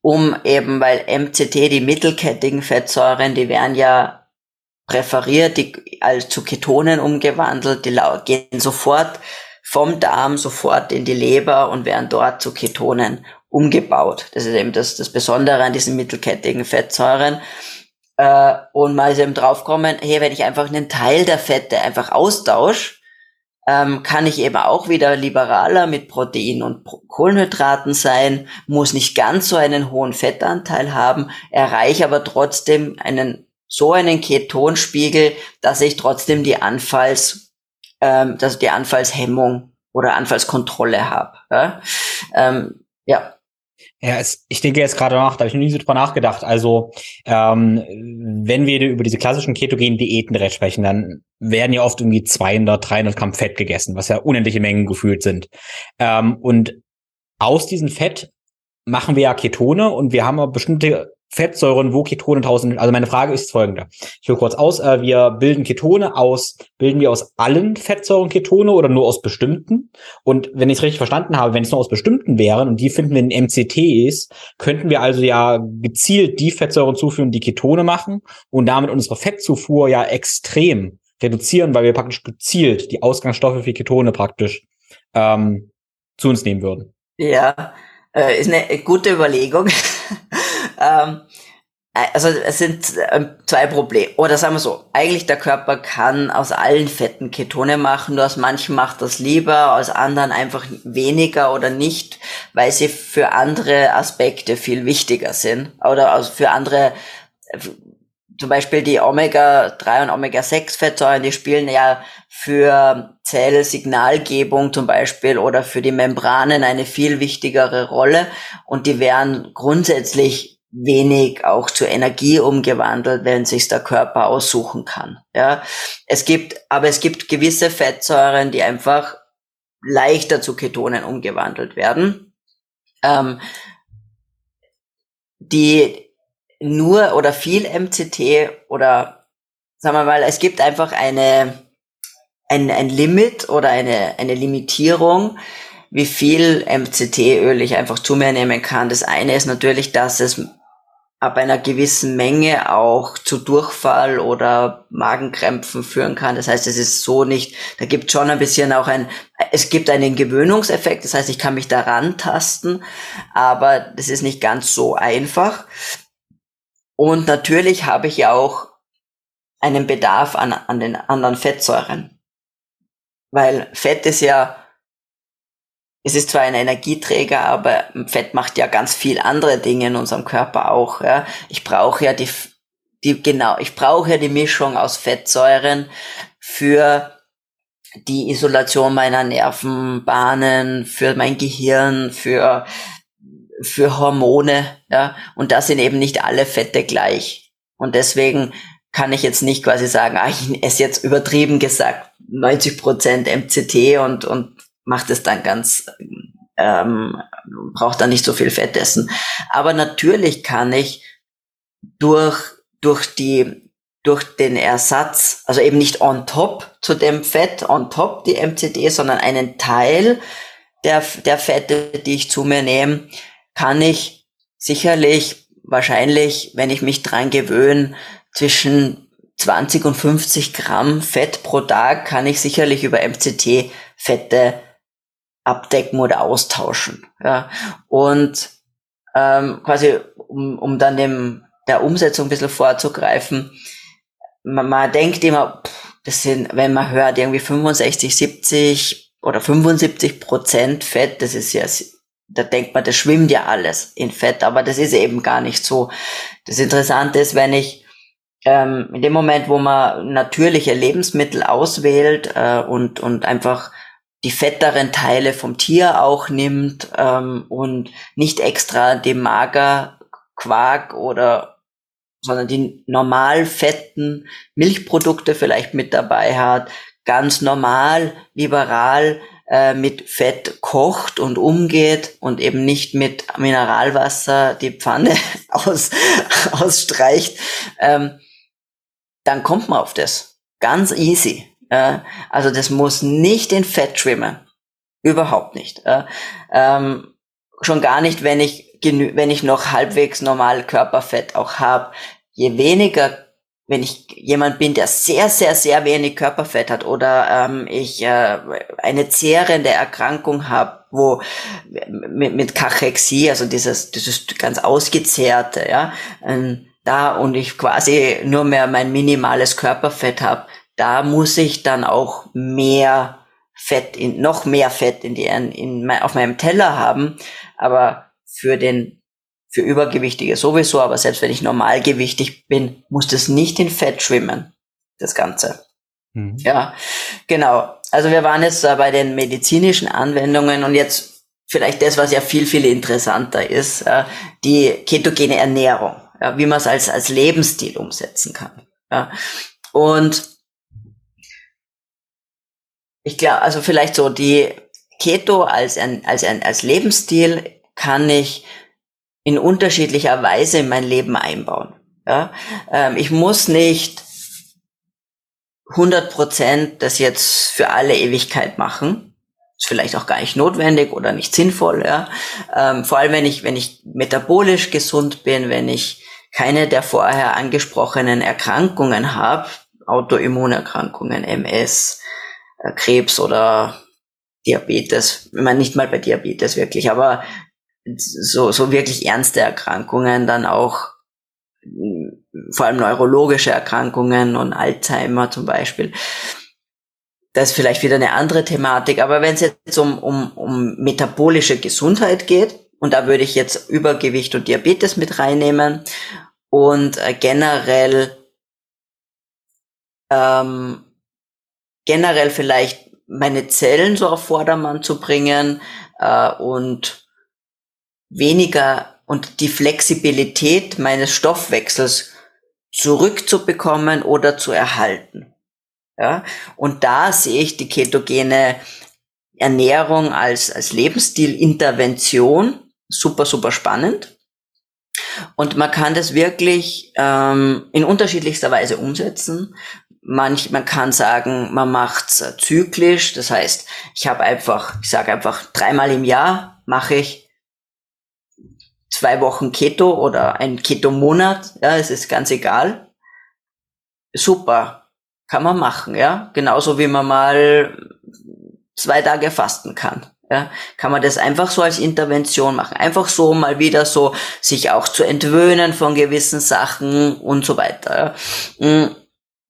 um eben, weil MCT, die mittelkettigen Fettsäuren, die werden ja präferiert, die als zu Ketonen umgewandelt, die gehen sofort vom Darm sofort in die Leber und werden dort zu Ketonen umgebaut. Das ist eben das, das Besondere an diesen mittelkettigen Fettsäuren. Äh, und mal ist eben draufkommen, hey, wenn ich einfach einen Teil der Fette einfach austausche, ähm, kann ich eben auch wieder liberaler mit Protein und Kohlenhydraten sein, muss nicht ganz so einen hohen Fettanteil haben, erreiche aber trotzdem einen so einen Ketonspiegel, dass ich trotzdem die Anfalls, ähm, dass die Anfallshemmung oder Anfallskontrolle habe. Ja. Ähm, ja. Ja, es, ich denke jetzt gerade nach, da habe ich noch nie so drüber nachgedacht. Also, ähm, wenn wir über diese klassischen ketogenen Diäten direkt sprechen, dann werden ja oft irgendwie 200, 300 Gramm Fett gegessen, was ja unendliche Mengen gefühlt sind. Ähm, und aus diesem Fett machen wir ja Ketone und wir haben aber bestimmte Fettsäuren, wo Ketone sind. Also meine Frage ist folgende. Ich hole kurz aus, äh, wir bilden Ketone aus, bilden wir aus allen Fettsäuren Ketone oder nur aus bestimmten? Und wenn ich es richtig verstanden habe, wenn es nur aus bestimmten wären und die finden wir in MCTs, könnten wir also ja gezielt die Fettsäuren zuführen, die Ketone machen und damit unsere Fettzufuhr ja extrem reduzieren, weil wir praktisch gezielt die Ausgangsstoffe für Ketone praktisch ähm, zu uns nehmen würden. Ja, äh, ist eine gute Überlegung. ähm, äh, also es sind ähm, zwei Probleme. Oder sagen wir so, eigentlich der Körper kann aus allen Fetten Ketone machen, nur aus manchen macht das lieber, aus anderen einfach weniger oder nicht, weil sie für andere Aspekte viel wichtiger sind. Oder für andere, zum Beispiel die Omega-3 und Omega-6-Fettsäuren, die spielen ja für Zellsignalgebung zum Beispiel oder für die Membranen eine viel wichtigere Rolle und die werden grundsätzlich wenig auch zur Energie umgewandelt, wenn sich der Körper aussuchen kann. Ja, es gibt, aber es gibt gewisse Fettsäuren, die einfach leichter zu Ketonen umgewandelt werden, ähm, die nur oder viel MCT oder sagen wir mal, es gibt einfach eine ein, ein Limit oder eine, eine Limitierung, wie viel MCT-Öl ich einfach zu mir nehmen kann. Das eine ist natürlich, dass es ab einer gewissen Menge auch zu Durchfall oder Magenkrämpfen führen kann. Das heißt, es ist so nicht, da gibt schon ein bisschen auch ein, es gibt einen Gewöhnungseffekt, das heißt, ich kann mich daran tasten, aber das ist nicht ganz so einfach. Und natürlich habe ich ja auch einen Bedarf an, an den anderen Fettsäuren. Weil Fett ist ja, es ist zwar ein Energieträger, aber Fett macht ja ganz viel andere Dinge in unserem Körper auch. Ja. Ich brauche ja die, die, genau, ich brauche ja die Mischung aus Fettsäuren für die Isolation meiner Nervenbahnen, für mein Gehirn, für, für Hormone, ja. Und da sind eben nicht alle Fette gleich. Und deswegen kann ich jetzt nicht quasi sagen, ah, ich esse jetzt übertrieben gesagt 90 Prozent MCT und, und macht es dann ganz, ähm, braucht dann nicht so viel Fett essen. Aber natürlich kann ich durch, durch die, durch den Ersatz, also eben nicht on top zu dem Fett, on top die MCT, sondern einen Teil der, der Fette, die ich zu mir nehme, kann ich sicherlich, wahrscheinlich, wenn ich mich dran gewöhne, zwischen 20 und 50 Gramm Fett pro Tag kann ich sicherlich über MCT-Fette abdecken oder austauschen. Ja. Und ähm, quasi, um, um dann dem, der Umsetzung ein bisschen vorzugreifen, man, man denkt immer, pff, das sind, wenn man hört, irgendwie 65, 70 oder 75 Prozent Fett, das ist ja, da denkt man, das schwimmt ja alles in Fett, aber das ist eben gar nicht so. Das Interessante ist, wenn ich ähm, in dem Moment, wo man natürliche Lebensmittel auswählt äh, und, und einfach die fetteren Teile vom Tier auch nimmt ähm, und nicht extra den Magerquark oder sondern die normal fetten Milchprodukte vielleicht mit dabei hat, ganz normal, liberal äh, mit Fett kocht und umgeht und eben nicht mit Mineralwasser die Pfanne aus, ausstreicht, ähm, dann kommt man auf das. Ganz easy. Äh, also das muss nicht in Fett schwimmen. Überhaupt nicht. Äh, ähm, schon gar nicht, wenn ich, wenn ich noch halbwegs normal Körperfett auch habe. Je weniger wenn ich jemand bin, der sehr, sehr, sehr wenig Körperfett hat oder ähm, ich äh, eine zehrende Erkrankung habe, wo mit, mit Kachexie, also dieses, dieses ganz ausgezehrte, ja, ähm, da und ich quasi nur mehr mein minimales Körperfett habe, da muss ich dann auch mehr Fett in, noch mehr Fett in die, in, in, auf meinem Teller haben. Aber für den, für Übergewichtige sowieso, aber selbst wenn ich normalgewichtig bin, muss das nicht in Fett schwimmen. Das Ganze. Mhm. Ja, genau. Also wir waren jetzt bei den medizinischen Anwendungen und jetzt vielleicht das, was ja viel, viel interessanter ist, die ketogene Ernährung, wie man es als, als Lebensstil umsetzen kann. Und ich glaube, also vielleicht so die Keto als ein, als ein, als Lebensstil kann ich in unterschiedlicher Weise in mein Leben einbauen. Ja? Ähm, ich muss nicht 100 Prozent das jetzt für alle Ewigkeit machen. Ist vielleicht auch gar nicht notwendig oder nicht sinnvoll. Ja? Ähm, vor allem, wenn ich, wenn ich metabolisch gesund bin, wenn ich keine der vorher angesprochenen Erkrankungen habe, Autoimmunerkrankungen, MS, äh, Krebs oder Diabetes, ich meine nicht mal bei Diabetes wirklich, aber so, so wirklich ernste Erkrankungen, dann auch vor allem neurologische Erkrankungen und Alzheimer zum Beispiel. Das ist vielleicht wieder eine andere Thematik, aber wenn es jetzt um, um, um metabolische Gesundheit geht, und da würde ich jetzt Übergewicht und Diabetes mit reinnehmen und äh, generell ähm, generell vielleicht meine Zellen so auf Vordermann zu bringen äh, und weniger und die Flexibilität meines Stoffwechsels zurückzubekommen oder zu erhalten. Ja, und da sehe ich die ketogene Ernährung als, als Lebensstilintervention super, super spannend. Und man kann das wirklich ähm, in unterschiedlichster Weise umsetzen. Manch, man kann sagen, man macht's äh, zyklisch. Das heißt, ich habe einfach, ich sage einfach, dreimal im Jahr mache ich zwei Wochen Keto oder ein Keto-Monat. Ja, es ist ganz egal. Super, kann man machen, ja. Genauso wie man mal zwei Tage fasten kann. Ja, kann man das einfach so als Intervention machen. Einfach so mal wieder so sich auch zu entwöhnen von gewissen Sachen und so weiter. Ja. Mm,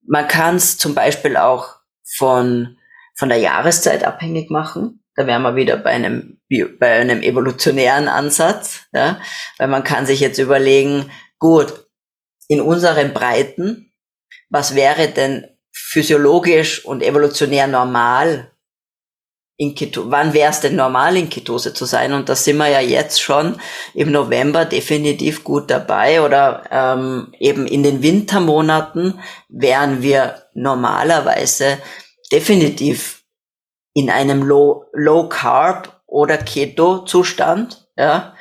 man kann es zum Beispiel auch von, von der Jahreszeit abhängig machen. Da wären wir wieder bei einem, bei einem evolutionären Ansatz, ja, weil man kann sich jetzt überlegen, gut, in unseren Breiten, was wäre denn physiologisch und evolutionär normal in Keto, wann wäre es denn normal in Ketose zu sein? Und da sind wir ja jetzt schon im November definitiv gut dabei oder ähm, eben in den Wintermonaten wären wir normalerweise definitiv in einem Low, Low Carb oder Keto Zustand. Ja.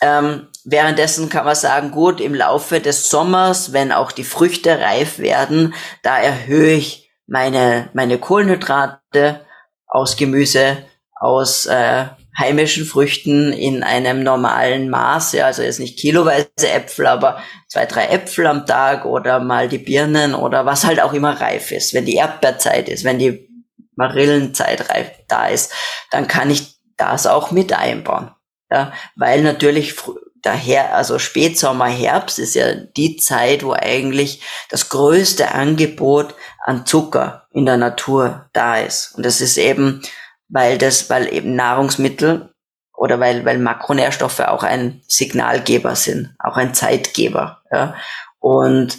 Ähm, währenddessen kann man sagen, gut, im Laufe des Sommers, wenn auch die Früchte reif werden, da erhöhe ich meine, meine Kohlenhydrate, aus Gemüse, aus äh, heimischen Früchten in einem normalen Maß, ja, also jetzt nicht kiloweise Äpfel, aber zwei, drei Äpfel am Tag oder mal die Birnen oder was halt auch immer reif ist. Wenn die Erdbeerzeit ist, wenn die Marillenzeit da ist, dann kann ich das auch mit einbauen. Ja, weil natürlich daher, also Spätsommer, Herbst ist ja die Zeit, wo eigentlich das größte Angebot an Zucker in der Natur da ist. Und das ist eben, weil das, weil eben Nahrungsmittel oder weil, weil Makronährstoffe auch ein Signalgeber sind, auch ein Zeitgeber. Ja. Und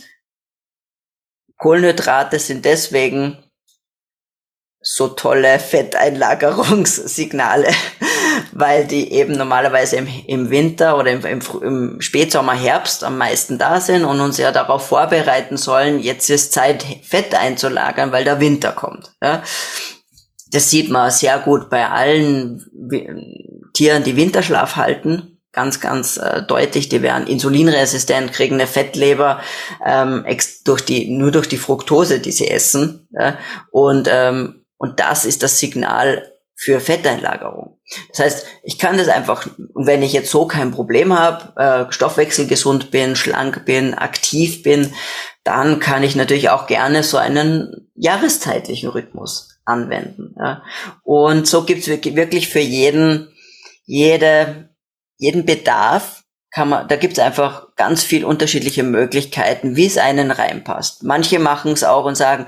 Kohlenhydrate sind deswegen so tolle Fetteinlagerungssignale, weil die eben normalerweise im, im Winter oder im, im, im, Spätsommer, Herbst am meisten da sind und uns ja darauf vorbereiten sollen, jetzt ist Zeit, Fett einzulagern, weil der Winter kommt. Ja. Das sieht man sehr gut bei allen Tieren, die Winterschlaf halten. Ganz, ganz äh, deutlich, die werden insulinresistent, kriegen eine Fettleber ähm, durch die, nur durch die Fructose, die sie essen. Ja. Und, ähm, und das ist das Signal für Fetteinlagerung. Das heißt, ich kann das einfach, wenn ich jetzt so kein Problem habe, äh, Stoffwechsel gesund bin, schlank bin, aktiv bin, dann kann ich natürlich auch gerne so einen jahreszeitlichen Rhythmus anwenden. Ja. Und so gibt's wirklich für jeden, jede, jeden Bedarf kann man, da gibt's einfach ganz viel unterschiedliche Möglichkeiten, wie es einen reinpasst. Manche machen es auch und sagen,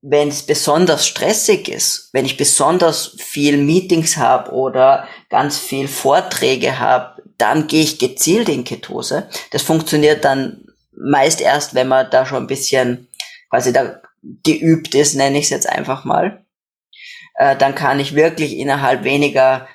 wenn es besonders stressig ist, wenn ich besonders viel Meetings habe oder ganz viel Vorträge habe, dann gehe ich gezielt in Ketose. Das funktioniert dann meist erst, wenn man da schon ein bisschen quasi da geübt ist, nenne ich es jetzt einfach mal. Äh, dann kann ich wirklich innerhalb weniger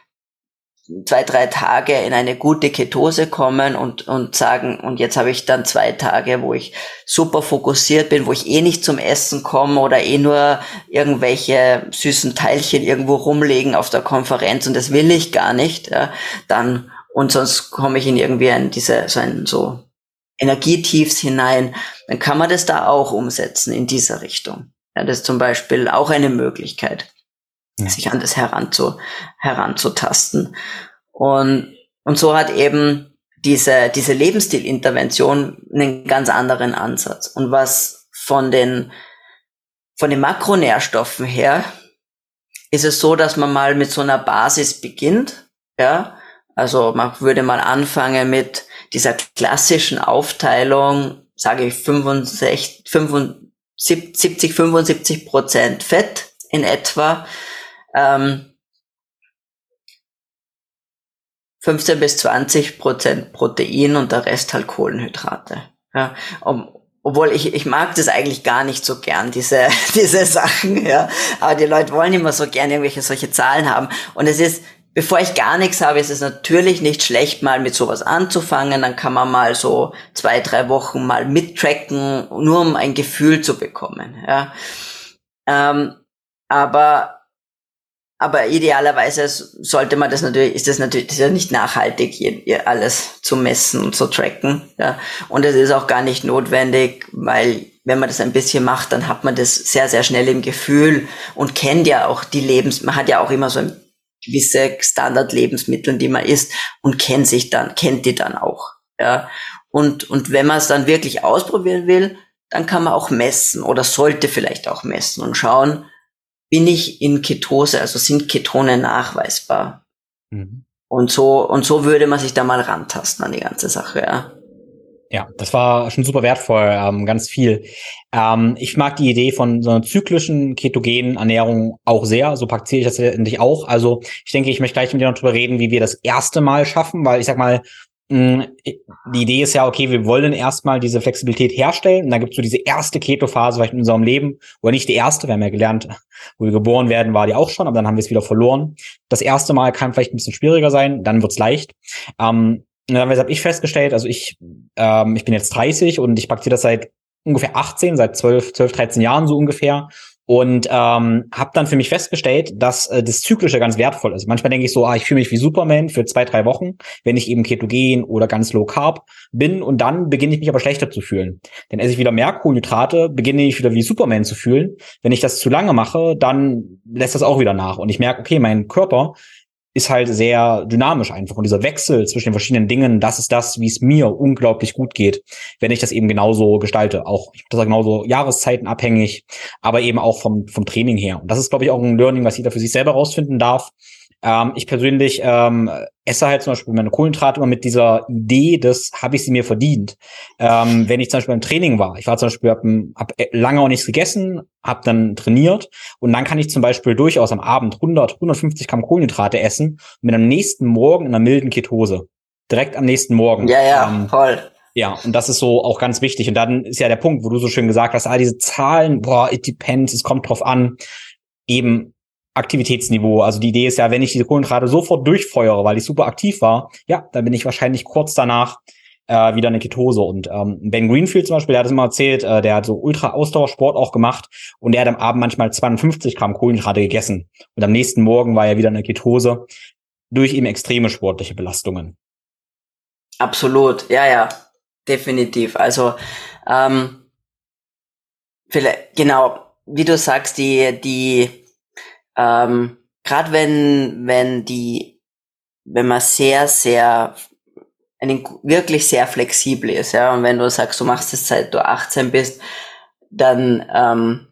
zwei, drei Tage in eine gute Ketose kommen und, und sagen, und jetzt habe ich dann zwei Tage, wo ich super fokussiert bin, wo ich eh nicht zum Essen komme oder eh nur irgendwelche süßen Teilchen irgendwo rumlegen auf der Konferenz und das will ich gar nicht, ja, dann, und sonst komme ich in irgendwie in diese, so ein, so Energietiefs hinein, dann kann man das da auch umsetzen in dieser Richtung. Ja, das ist zum Beispiel auch eine Möglichkeit sich an das heranzu, heranzutasten. Und, und so hat eben diese, diese Lebensstilintervention einen ganz anderen Ansatz. Und was von den, von den Makronährstoffen her ist es so, dass man mal mit so einer Basis beginnt, ja. Also man würde mal anfangen mit dieser klassischen Aufteilung, sage ich 65, 75, 75 Prozent Fett in etwa, ähm, 15 bis 20 Prozent Protein und der Rest halt Kohlenhydrate. Ja, um, obwohl ich, ich mag das eigentlich gar nicht so gern, diese, diese Sachen, ja. Aber die Leute wollen immer so gern irgendwelche solche Zahlen haben. Und es ist, bevor ich gar nichts habe, ist es natürlich nicht schlecht, mal mit sowas anzufangen. Dann kann man mal so zwei, drei Wochen mal mittracken, nur um ein Gefühl zu bekommen, ja. Ähm, aber aber idealerweise sollte man das natürlich, ist das natürlich das ist ja nicht nachhaltig, hier, alles zu messen und zu tracken. Ja. Und es ist auch gar nicht notwendig, weil wenn man das ein bisschen macht, dann hat man das sehr, sehr schnell im Gefühl und kennt ja auch die Lebens, man hat ja auch immer so gewisse Standard-Lebensmittel, die man isst und kennt sich dann, kennt die dann auch. Ja. Und, und wenn man es dann wirklich ausprobieren will, dann kann man auch messen oder sollte vielleicht auch messen und schauen, bin ich in Ketose, also sind Ketone nachweisbar. Mhm. Und so, und so würde man sich da mal rantasten an die ganze Sache, ja. Ja, das war schon super wertvoll, ähm, ganz viel. Ähm, ich mag die Idee von so einer zyklischen ketogenen Ernährung auch sehr. So praktiziere ich das letztendlich auch. Also ich denke, ich möchte gleich mit dir noch drüber reden, wie wir das erste Mal schaffen, weil ich sag mal, die Idee ist ja, okay, wir wollen erstmal diese Flexibilität herstellen. Und dann gibt es so diese erste Keto-Phase vielleicht in unserem Leben, oder nicht die erste, wir haben ja gelernt, wo wir geboren werden, war die auch schon, aber dann haben wir es wieder verloren. Das erste Mal kann vielleicht ein bisschen schwieriger sein, dann wird's leicht. Ähm, und dann habe ich festgestellt, also ich, ähm, ich bin jetzt 30 und ich praktiziere das seit ungefähr 18, seit 12, 12, 13 Jahren so ungefähr und ähm, habe dann für mich festgestellt, dass äh, das Zyklische ganz wertvoll ist. Manchmal denke ich so, ah, ich fühle mich wie Superman für zwei, drei Wochen, wenn ich eben ketogen oder ganz low carb bin und dann beginne ich mich aber schlechter zu fühlen. Denn esse ich wieder mehr Kohlenhydrate, beginne ich wieder wie Superman zu fühlen. Wenn ich das zu lange mache, dann lässt das auch wieder nach und ich merke, okay, mein Körper ist halt sehr dynamisch einfach. Und dieser Wechsel zwischen den verschiedenen Dingen, das ist das, wie es mir unglaublich gut geht, wenn ich das eben genauso gestalte. Auch, ich das genauso Jahreszeiten abhängig, aber eben auch vom, vom Training her. Und das ist, glaube ich, auch ein Learning, was jeder für sich selber rausfinden darf. Ähm, ich persönlich ähm, esse halt zum Beispiel meine Kohlenhydrate immer mit dieser Idee, das habe ich sie mir verdient. Ähm, wenn ich zum Beispiel beim Training war, ich war zum Beispiel, habe hab lange auch nichts gegessen, habe dann trainiert und dann kann ich zum Beispiel durchaus am Abend 100, 150 Gramm Kohlenhydrate essen mit am nächsten Morgen in einer milden Ketose. Direkt am nächsten Morgen. Ja, ja, ähm, voll. Ja, und das ist so auch ganz wichtig. Und dann ist ja der Punkt, wo du so schön gesagt hast, all diese Zahlen, boah, it depends, es kommt drauf an. Eben Aktivitätsniveau. Also die Idee ist ja, wenn ich diese Kohlenhydrate sofort durchfeuere, weil ich super aktiv war, ja, dann bin ich wahrscheinlich kurz danach äh, wieder eine Ketose. Und ähm, Ben Greenfield zum Beispiel, der hat es immer erzählt, äh, der hat so Ultra-Ausdauersport auch gemacht und der hat am Abend manchmal 52 Gramm Kohlenhydrate gegessen. Und am nächsten Morgen war er wieder eine Ketose durch eben extreme sportliche Belastungen. Absolut, ja, ja, definitiv. Also ähm, vielleicht, genau, wie du sagst, die, die ähm, gerade wenn, wenn die, wenn man sehr, sehr einen wirklich sehr flexibel ist, ja. Und wenn du sagst, du machst es seit du 18 bist, dann ähm,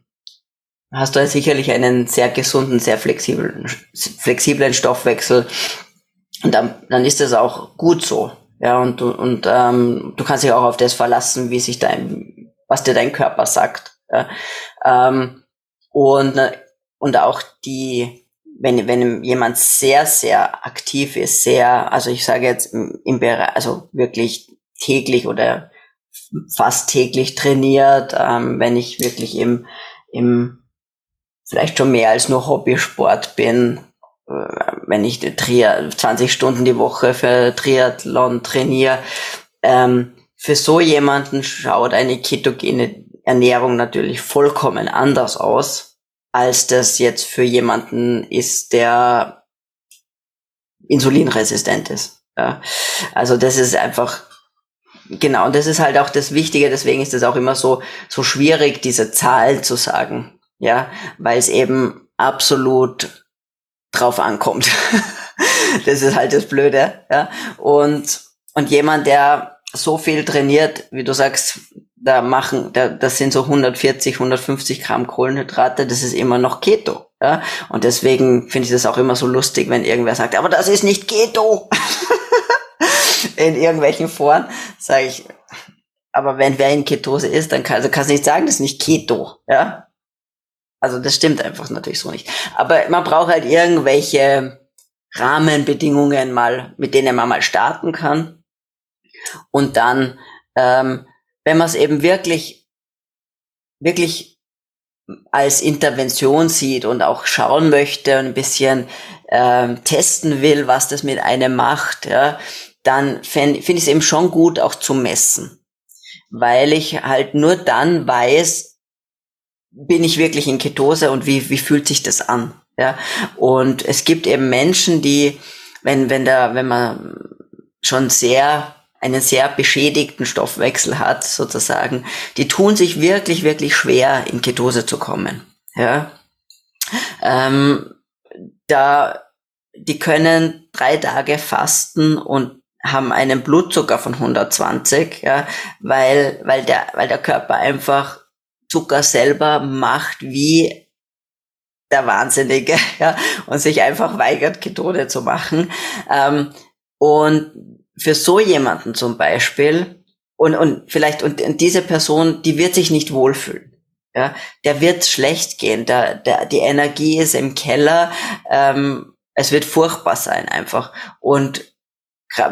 hast du ja sicherlich einen sehr gesunden, sehr flexiblen, flexiblen Stoffwechsel. Und dann, dann ist das auch gut so. Ja, und du, und ähm, du kannst dich auch auf das verlassen, wie sich dein, was dir dein Körper sagt. Ja. Ähm, und, und auch die, wenn, wenn jemand sehr, sehr aktiv ist, sehr, also ich sage jetzt im, Bereich, also wirklich täglich oder fast täglich trainiert, ähm, wenn ich wirklich im, im vielleicht schon mehr als nur Hobbysport bin, äh, wenn ich Trier 20 Stunden die Woche für Triathlon trainiere, ähm, für so jemanden schaut eine ketogene Ernährung natürlich vollkommen anders aus, als das jetzt für jemanden ist, der insulinresistent ist. Ja. Also das ist einfach genau, und das ist halt auch das Wichtige, deswegen ist es auch immer so, so schwierig, diese Zahlen zu sagen. Ja, weil es eben absolut drauf ankommt. das ist halt das Blöde, ja. Und, und jemand, der so viel trainiert, wie du sagst, da machen, da, das sind so 140, 150 Gramm Kohlenhydrate, das ist immer noch Keto. Ja? Und deswegen finde ich das auch immer so lustig, wenn irgendwer sagt, aber das ist nicht Keto. in irgendwelchen Foren sage ich, aber wenn wer in Ketose ist, dann kann, also kannst du nicht sagen, das ist nicht Keto. Ja? Also das stimmt einfach natürlich so nicht. Aber man braucht halt irgendwelche Rahmenbedingungen mal, mit denen man mal starten kann. Und dann ähm, wenn man es eben wirklich, wirklich als Intervention sieht und auch schauen möchte und ein bisschen ähm, testen will, was das mit einem macht, ja, dann finde find ich es eben schon gut, auch zu messen. Weil ich halt nur dann weiß, bin ich wirklich in Ketose und wie, wie fühlt sich das an? Ja, und es gibt eben Menschen, die, wenn, wenn da, wenn man schon sehr einen sehr beschädigten Stoffwechsel hat, sozusagen, die tun sich wirklich, wirklich schwer, in Ketose zu kommen. Ja. Ähm, da, die können drei Tage fasten und haben einen Blutzucker von 120, ja, weil, weil der, weil der Körper einfach Zucker selber macht wie der Wahnsinnige, ja, und sich einfach weigert, Ketone zu machen. Ähm, und für so jemanden zum Beispiel, und, und vielleicht, und, diese Person, die wird sich nicht wohlfühlen. Ja, der wird schlecht gehen, der, der, die Energie ist im Keller, ähm, es wird furchtbar sein einfach. Und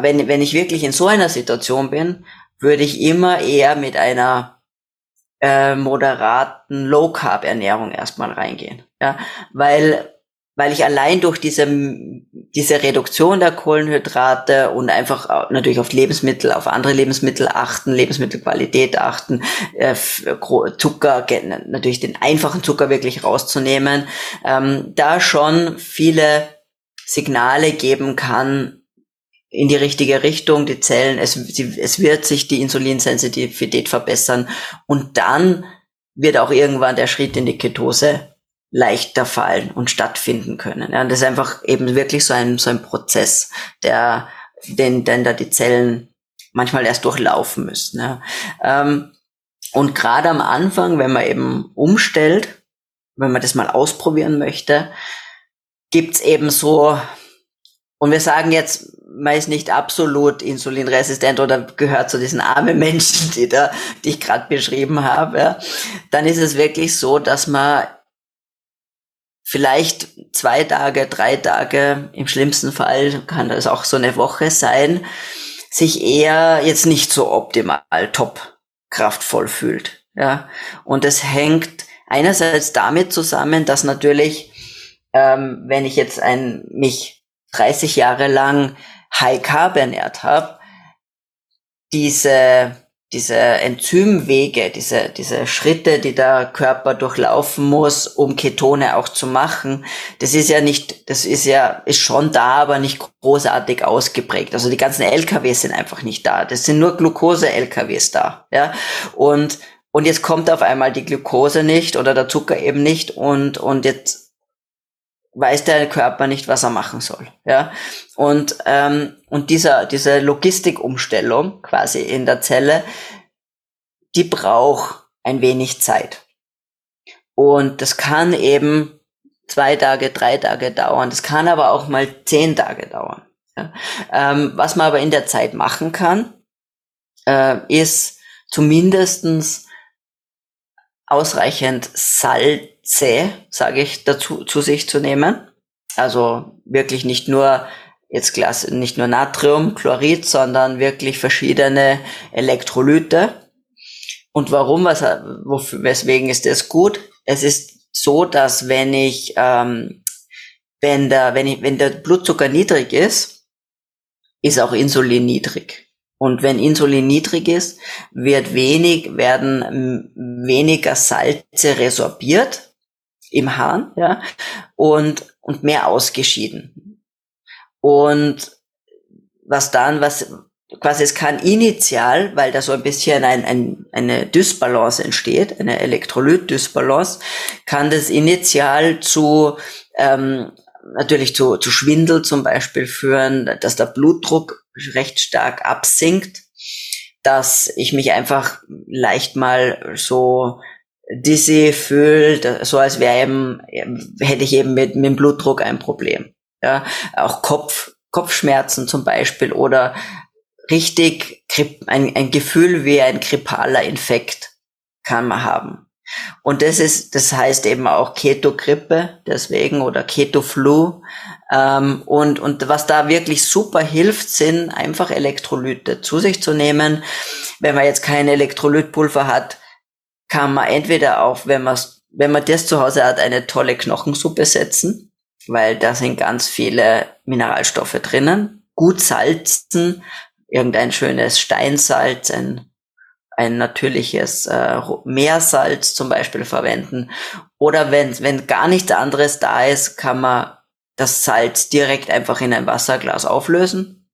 wenn, wenn ich wirklich in so einer Situation bin, würde ich immer eher mit einer äh, moderaten Low Carb Ernährung erstmal reingehen, ja, weil weil ich allein durch diese, diese Reduktion der Kohlenhydrate und einfach natürlich auf Lebensmittel, auf andere Lebensmittel achten, Lebensmittelqualität achten, äh, Zucker, natürlich den einfachen Zucker wirklich rauszunehmen, ähm, da schon viele Signale geben kann in die richtige Richtung, die Zellen, es, sie, es wird sich die Insulinsensitivität verbessern und dann wird auch irgendwann der Schritt in die Ketose leichter fallen und stattfinden können. Ja, und das ist einfach eben wirklich so ein, so ein Prozess, der, den, den da die Zellen manchmal erst durchlaufen müssen. Ja. Ähm, und gerade am Anfang, wenn man eben umstellt, wenn man das mal ausprobieren möchte, gibt's eben so, und wir sagen jetzt, man ist nicht absolut insulinresistent oder gehört zu diesen armen Menschen, die da, die ich gerade beschrieben habe, ja, dann ist es wirklich so, dass man vielleicht zwei Tage, drei Tage, im schlimmsten Fall kann das auch so eine Woche sein, sich eher jetzt nicht so optimal top kraftvoll fühlt. Ja, und es hängt einerseits damit zusammen, dass natürlich, ähm, wenn ich jetzt ein mich 30 Jahre lang High Carb ernährt habe, diese diese Enzymwege, diese, diese Schritte, die der Körper durchlaufen muss, um Ketone auch zu machen, das ist ja nicht, das ist ja, ist schon da, aber nicht großartig ausgeprägt. Also die ganzen LKWs sind einfach nicht da. Das sind nur Glucose-LKWs da, ja. Und, und jetzt kommt auf einmal die Glucose nicht oder der Zucker eben nicht und, und jetzt weiß der Körper nicht, was er machen soll. Ja? Und, ähm, und dieser, diese Logistikumstellung quasi in der Zelle, die braucht ein wenig Zeit. Und das kann eben zwei Tage, drei Tage dauern. Das kann aber auch mal zehn Tage dauern. Ja? Ähm, was man aber in der Zeit machen kann, äh, ist zumindestens ausreichend Salze, sage ich dazu, zu sich zu nehmen. Also wirklich nicht nur jetzt Glas, nicht nur Natrium, Chlorid, sondern wirklich verschiedene Elektrolyte. Und warum, was, wofür, weswegen ist das gut? Es ist so, dass wenn ich, ähm, wenn der, wenn ich, wenn der Blutzucker niedrig ist, ist auch Insulin niedrig. Und wenn Insulin niedrig ist, wird wenig, werden weniger Salze resorbiert im Hahn, ja, und, und mehr ausgeschieden. Und was dann, was, quasi es kann initial, weil da so ein bisschen ein, ein, eine Dysbalance entsteht, eine Elektrolyt-Dysbalance, kann das initial zu ähm, natürlich zu, zu Schwindel zum Beispiel führen, dass der Blutdruck recht stark absinkt, dass ich mich einfach leicht mal so dizzy fühle, so als wäre eben, hätte ich eben mit, mit dem Blutdruck ein Problem. Ja, auch Kopf, Kopfschmerzen zum Beispiel oder richtig ein, ein Gefühl wie ein grippaler Infekt kann man haben. Und das ist, das heißt eben auch Keto-Grippe deswegen oder Keto-Flu. Ähm, und, und was da wirklich super hilft, sind einfach Elektrolyte zu sich zu nehmen. Wenn man jetzt kein Elektrolytpulver hat, kann man entweder auch, wenn man wenn man das zu Hause hat, eine tolle Knochensuppe setzen, weil da sind ganz viele Mineralstoffe drinnen. Gut salzen, irgendein schönes Steinsalz, ein ein natürliches äh, Meersalz zum Beispiel verwenden. Oder wenn, wenn gar nichts anderes da ist, kann man das Salz direkt einfach in ein Wasserglas auflösen.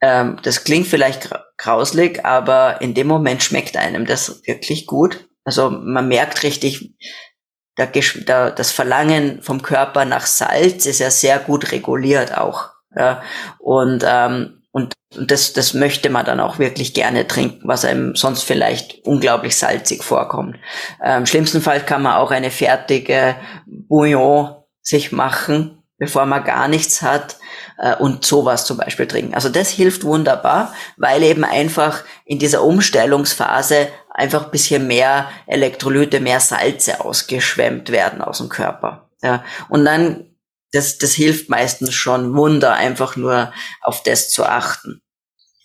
Ähm, das klingt vielleicht grauslig, aber in dem Moment schmeckt einem das wirklich gut. Also man merkt richtig, der, der, das Verlangen vom Körper nach Salz ist ja sehr gut reguliert auch. Ja. Und ähm, und, und das, das möchte man dann auch wirklich gerne trinken, was einem sonst vielleicht unglaublich salzig vorkommt. Ähm, Im schlimmsten Fall kann man auch eine fertige Bouillon sich machen, bevor man gar nichts hat äh, und sowas zum Beispiel trinken. Also das hilft wunderbar, weil eben einfach in dieser Umstellungsphase einfach ein bisschen mehr Elektrolyte, mehr Salze ausgeschwemmt werden aus dem Körper. Ja. Und dann das, das hilft meistens schon Wunder, einfach nur auf das zu achten.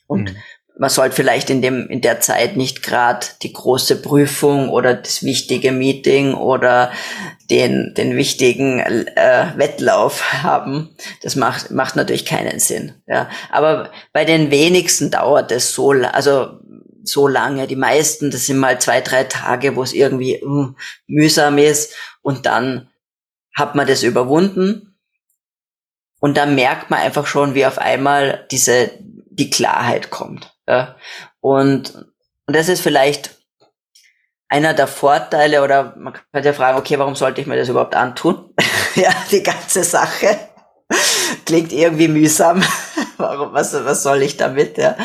Und mhm. Man sollte vielleicht in dem, in der Zeit nicht gerade die große Prüfung oder das wichtige Meeting oder den, den wichtigen äh, Wettlauf haben. Das macht, macht natürlich keinen Sinn. Ja. Aber bei den wenigsten dauert es so, also so lange. Die meisten, das sind mal zwei, drei Tage, wo es irgendwie uh, mühsam ist und dann hat man das überwunden und da merkt man einfach schon, wie auf einmal diese, die Klarheit kommt. Ja. Und, und das ist vielleicht einer der Vorteile oder man kann ja fragen, okay, warum sollte ich mir das überhaupt antun? ja, die ganze Sache klingt irgendwie mühsam. warum, was, was soll ich damit? Ja.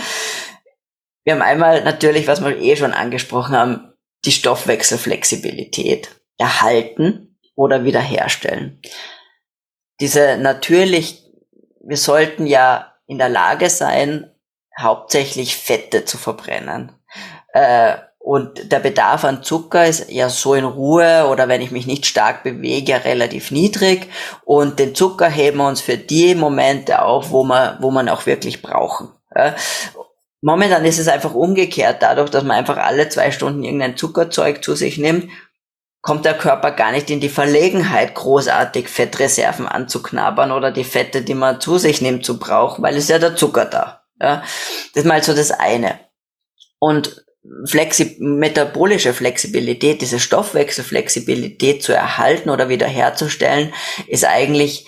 Wir haben einmal natürlich, was wir eh schon angesprochen haben, die Stoffwechselflexibilität erhalten oder wiederherstellen diese natürlich, wir sollten ja in der Lage sein, hauptsächlich Fette zu verbrennen. Äh, und der Bedarf an Zucker ist ja so in Ruhe oder wenn ich mich nicht stark bewege, ja relativ niedrig. Und den Zucker heben wir uns für die Momente auf, wo man, wo man auch wirklich brauchen. Momentan ist es einfach umgekehrt, dadurch, dass man einfach alle zwei Stunden irgendein Zuckerzeug zu sich nimmt, kommt der Körper gar nicht in die Verlegenheit, großartig Fettreserven anzuknabbern oder die Fette, die man zu sich nimmt, zu brauchen, weil es ja der Zucker da. Ja? Das ist mal so das eine. Und Flexi metabolische Flexibilität, diese Stoffwechselflexibilität zu erhalten oder wiederherzustellen, ist eigentlich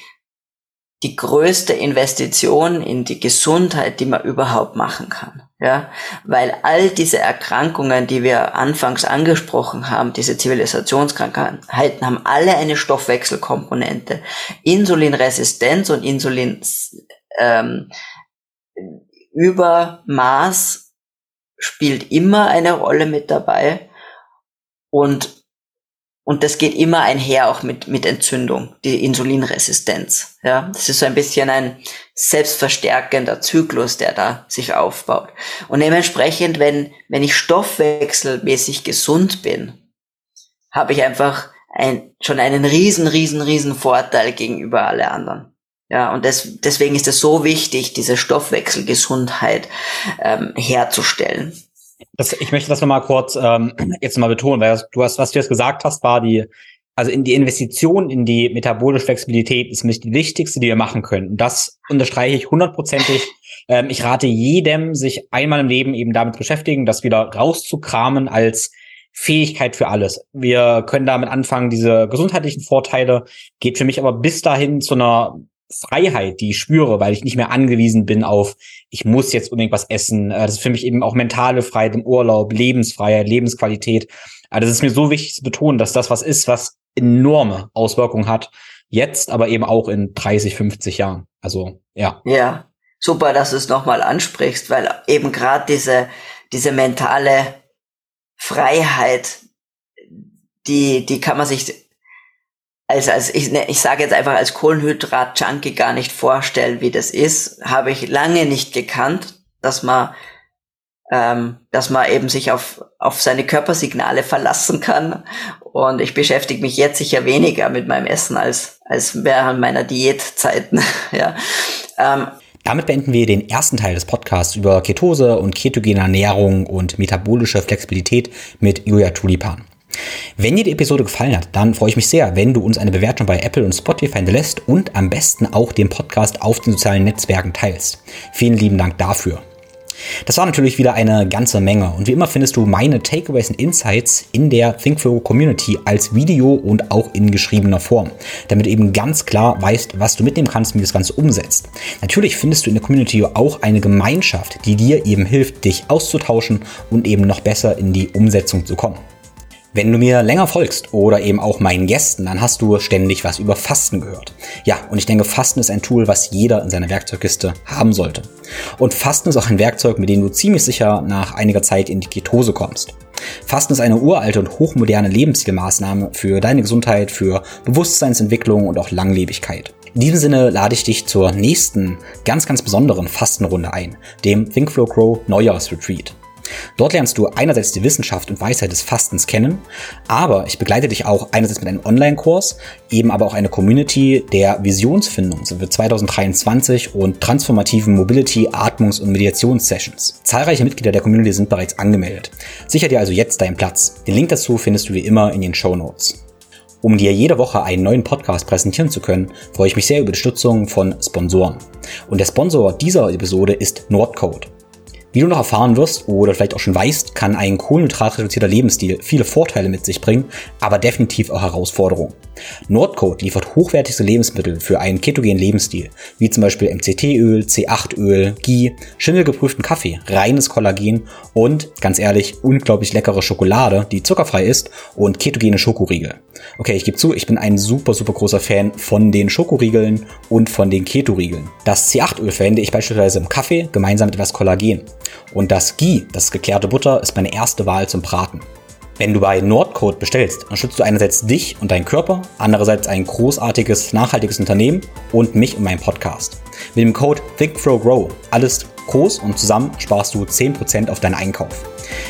die größte Investition in die Gesundheit, die man überhaupt machen kann. Ja, weil all diese Erkrankungen, die wir anfangs angesprochen haben, diese Zivilisationskrankheiten, haben alle eine Stoffwechselkomponente. Insulinresistenz und Insulin ähm, Übermaß spielt immer eine Rolle mit dabei und und das geht immer einher auch mit, mit Entzündung, die Insulinresistenz. Ja, das ist so ein bisschen ein selbstverstärkender Zyklus, der da sich aufbaut. Und dementsprechend, wenn, wenn ich stoffwechselmäßig gesund bin, habe ich einfach ein, schon einen riesen, riesen, riesen Vorteil gegenüber alle anderen. Ja, und das, deswegen ist es so wichtig, diese Stoffwechselgesundheit ähm, herzustellen. Das, ich möchte das nochmal kurz ähm, jetzt mal betonen, weil du hast, was du jetzt gesagt hast, war die, also in die Investition in die metabolische Flexibilität ist nämlich die wichtigste, die wir machen können. Und das unterstreiche ich hundertprozentig. Ähm, ich rate jedem, sich einmal im Leben eben damit beschäftigen, das wieder rauszukramen als Fähigkeit für alles. Wir können damit anfangen, diese gesundheitlichen Vorteile, geht für mich aber bis dahin zu einer Freiheit, die ich spüre, weil ich nicht mehr angewiesen bin auf, ich muss jetzt unbedingt was essen. Äh, das ist für mich eben auch mentale Freiheit im Urlaub, Lebensfreiheit, Lebensqualität. Also das ist mir so wichtig zu betonen, dass das was ist, was enorme Auswirkungen hat. Jetzt, aber eben auch in 30, 50 Jahren. Also, ja. Ja, super, dass du es nochmal ansprichst, weil eben gerade diese, diese mentale Freiheit, die, die kann man sich als, als ich, ne, ich sage jetzt einfach als Kohlenhydrat-Junkie gar nicht vorstellen, wie das ist, habe ich lange nicht gekannt, dass man, ähm, dass man eben sich auf, auf seine Körpersignale verlassen kann. Und ich beschäftige mich jetzt sicher weniger mit meinem Essen als, als während meiner Diätzeiten. ja. Ähm, damit beenden wir den ersten Teil des Podcasts über Ketose und ketogene Ernährung und metabolische Flexibilität mit Julia Tulipan. Wenn dir die Episode gefallen hat, dann freue ich mich sehr, wenn du uns eine Bewertung bei Apple und Spotify hinterlässt und am besten auch den Podcast auf den sozialen Netzwerken teilst. Vielen lieben Dank dafür. Das war natürlich wieder eine ganze Menge und wie immer findest du meine Takeaways und Insights in der ThinkFlow Community als Video und auch in geschriebener Form, damit du eben ganz klar weißt, was du mitnehmen kannst, wie du das Ganze umsetzt. Natürlich findest du in der Community auch eine Gemeinschaft, die dir eben hilft, dich auszutauschen und eben noch besser in die Umsetzung zu kommen. Wenn du mir länger folgst oder eben auch meinen Gästen, dann hast du ständig was über Fasten gehört. Ja, und ich denke, Fasten ist ein Tool, was jeder in seiner Werkzeugkiste haben sollte. Und Fasten ist auch ein Werkzeug, mit dem du ziemlich sicher nach einiger Zeit in die Ketose kommst. Fasten ist eine uralte und hochmoderne Lebensstilmaßnahme für deine Gesundheit, für Bewusstseinsentwicklung und auch Langlebigkeit. In diesem Sinne lade ich dich zur nächsten ganz, ganz besonderen Fastenrunde ein, dem Think Flow Grow Neujahrsretreat. Dort lernst du einerseits die Wissenschaft und Weisheit des Fastens kennen, aber ich begleite dich auch einerseits mit einem Online-Kurs, eben aber auch eine Community der Visionsfindung für 2023 und transformativen Mobility, Atmungs- und Mediations-Sessions. Zahlreiche Mitglieder der Community sind bereits angemeldet. Sicher dir also jetzt deinen Platz. Den Link dazu findest du wie immer in den Show Notes. Um dir jede Woche einen neuen Podcast präsentieren zu können, freue ich mich sehr über die Unterstützung von Sponsoren. Und der Sponsor dieser Episode ist Nordcode. Wie du noch erfahren wirst oder vielleicht auch schon weißt, kann ein kohlenhydratreduzierter Lebensstil viele Vorteile mit sich bringen, aber definitiv auch Herausforderungen. Nordcode liefert hochwertigste Lebensmittel für einen ketogenen Lebensstil, wie zum Beispiel MCT-Öl, C8-Öl, Ghee, schimmelgeprüften Kaffee, reines Kollagen und, ganz ehrlich, unglaublich leckere Schokolade, die zuckerfrei ist und ketogene Schokoriegel. Okay, ich gebe zu, ich bin ein super, super großer Fan von den Schokoriegeln und von den Ketoriegeln. Das C8-Öl verwende ich beispielsweise im Kaffee gemeinsam mit etwas Kollagen. Und das Ghee, das geklärte Butter, ist meine erste Wahl zum Braten. Wenn du bei Nordcode bestellst, dann schützt du einerseits dich und deinen Körper, andererseits ein großartiges, nachhaltiges Unternehmen und mich und meinen Podcast. Mit dem Code ThinkFrowGrow, alles groß und zusammen sparst du 10% auf deinen Einkauf.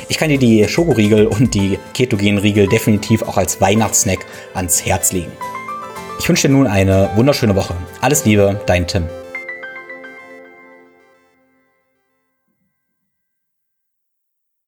Ich kann dir die Schokoriegel und die ketogenen Riegel definitiv auch als Weihnachtssnack ans Herz legen. Ich wünsche dir nun eine wunderschöne Woche. Alles Liebe, dein Tim.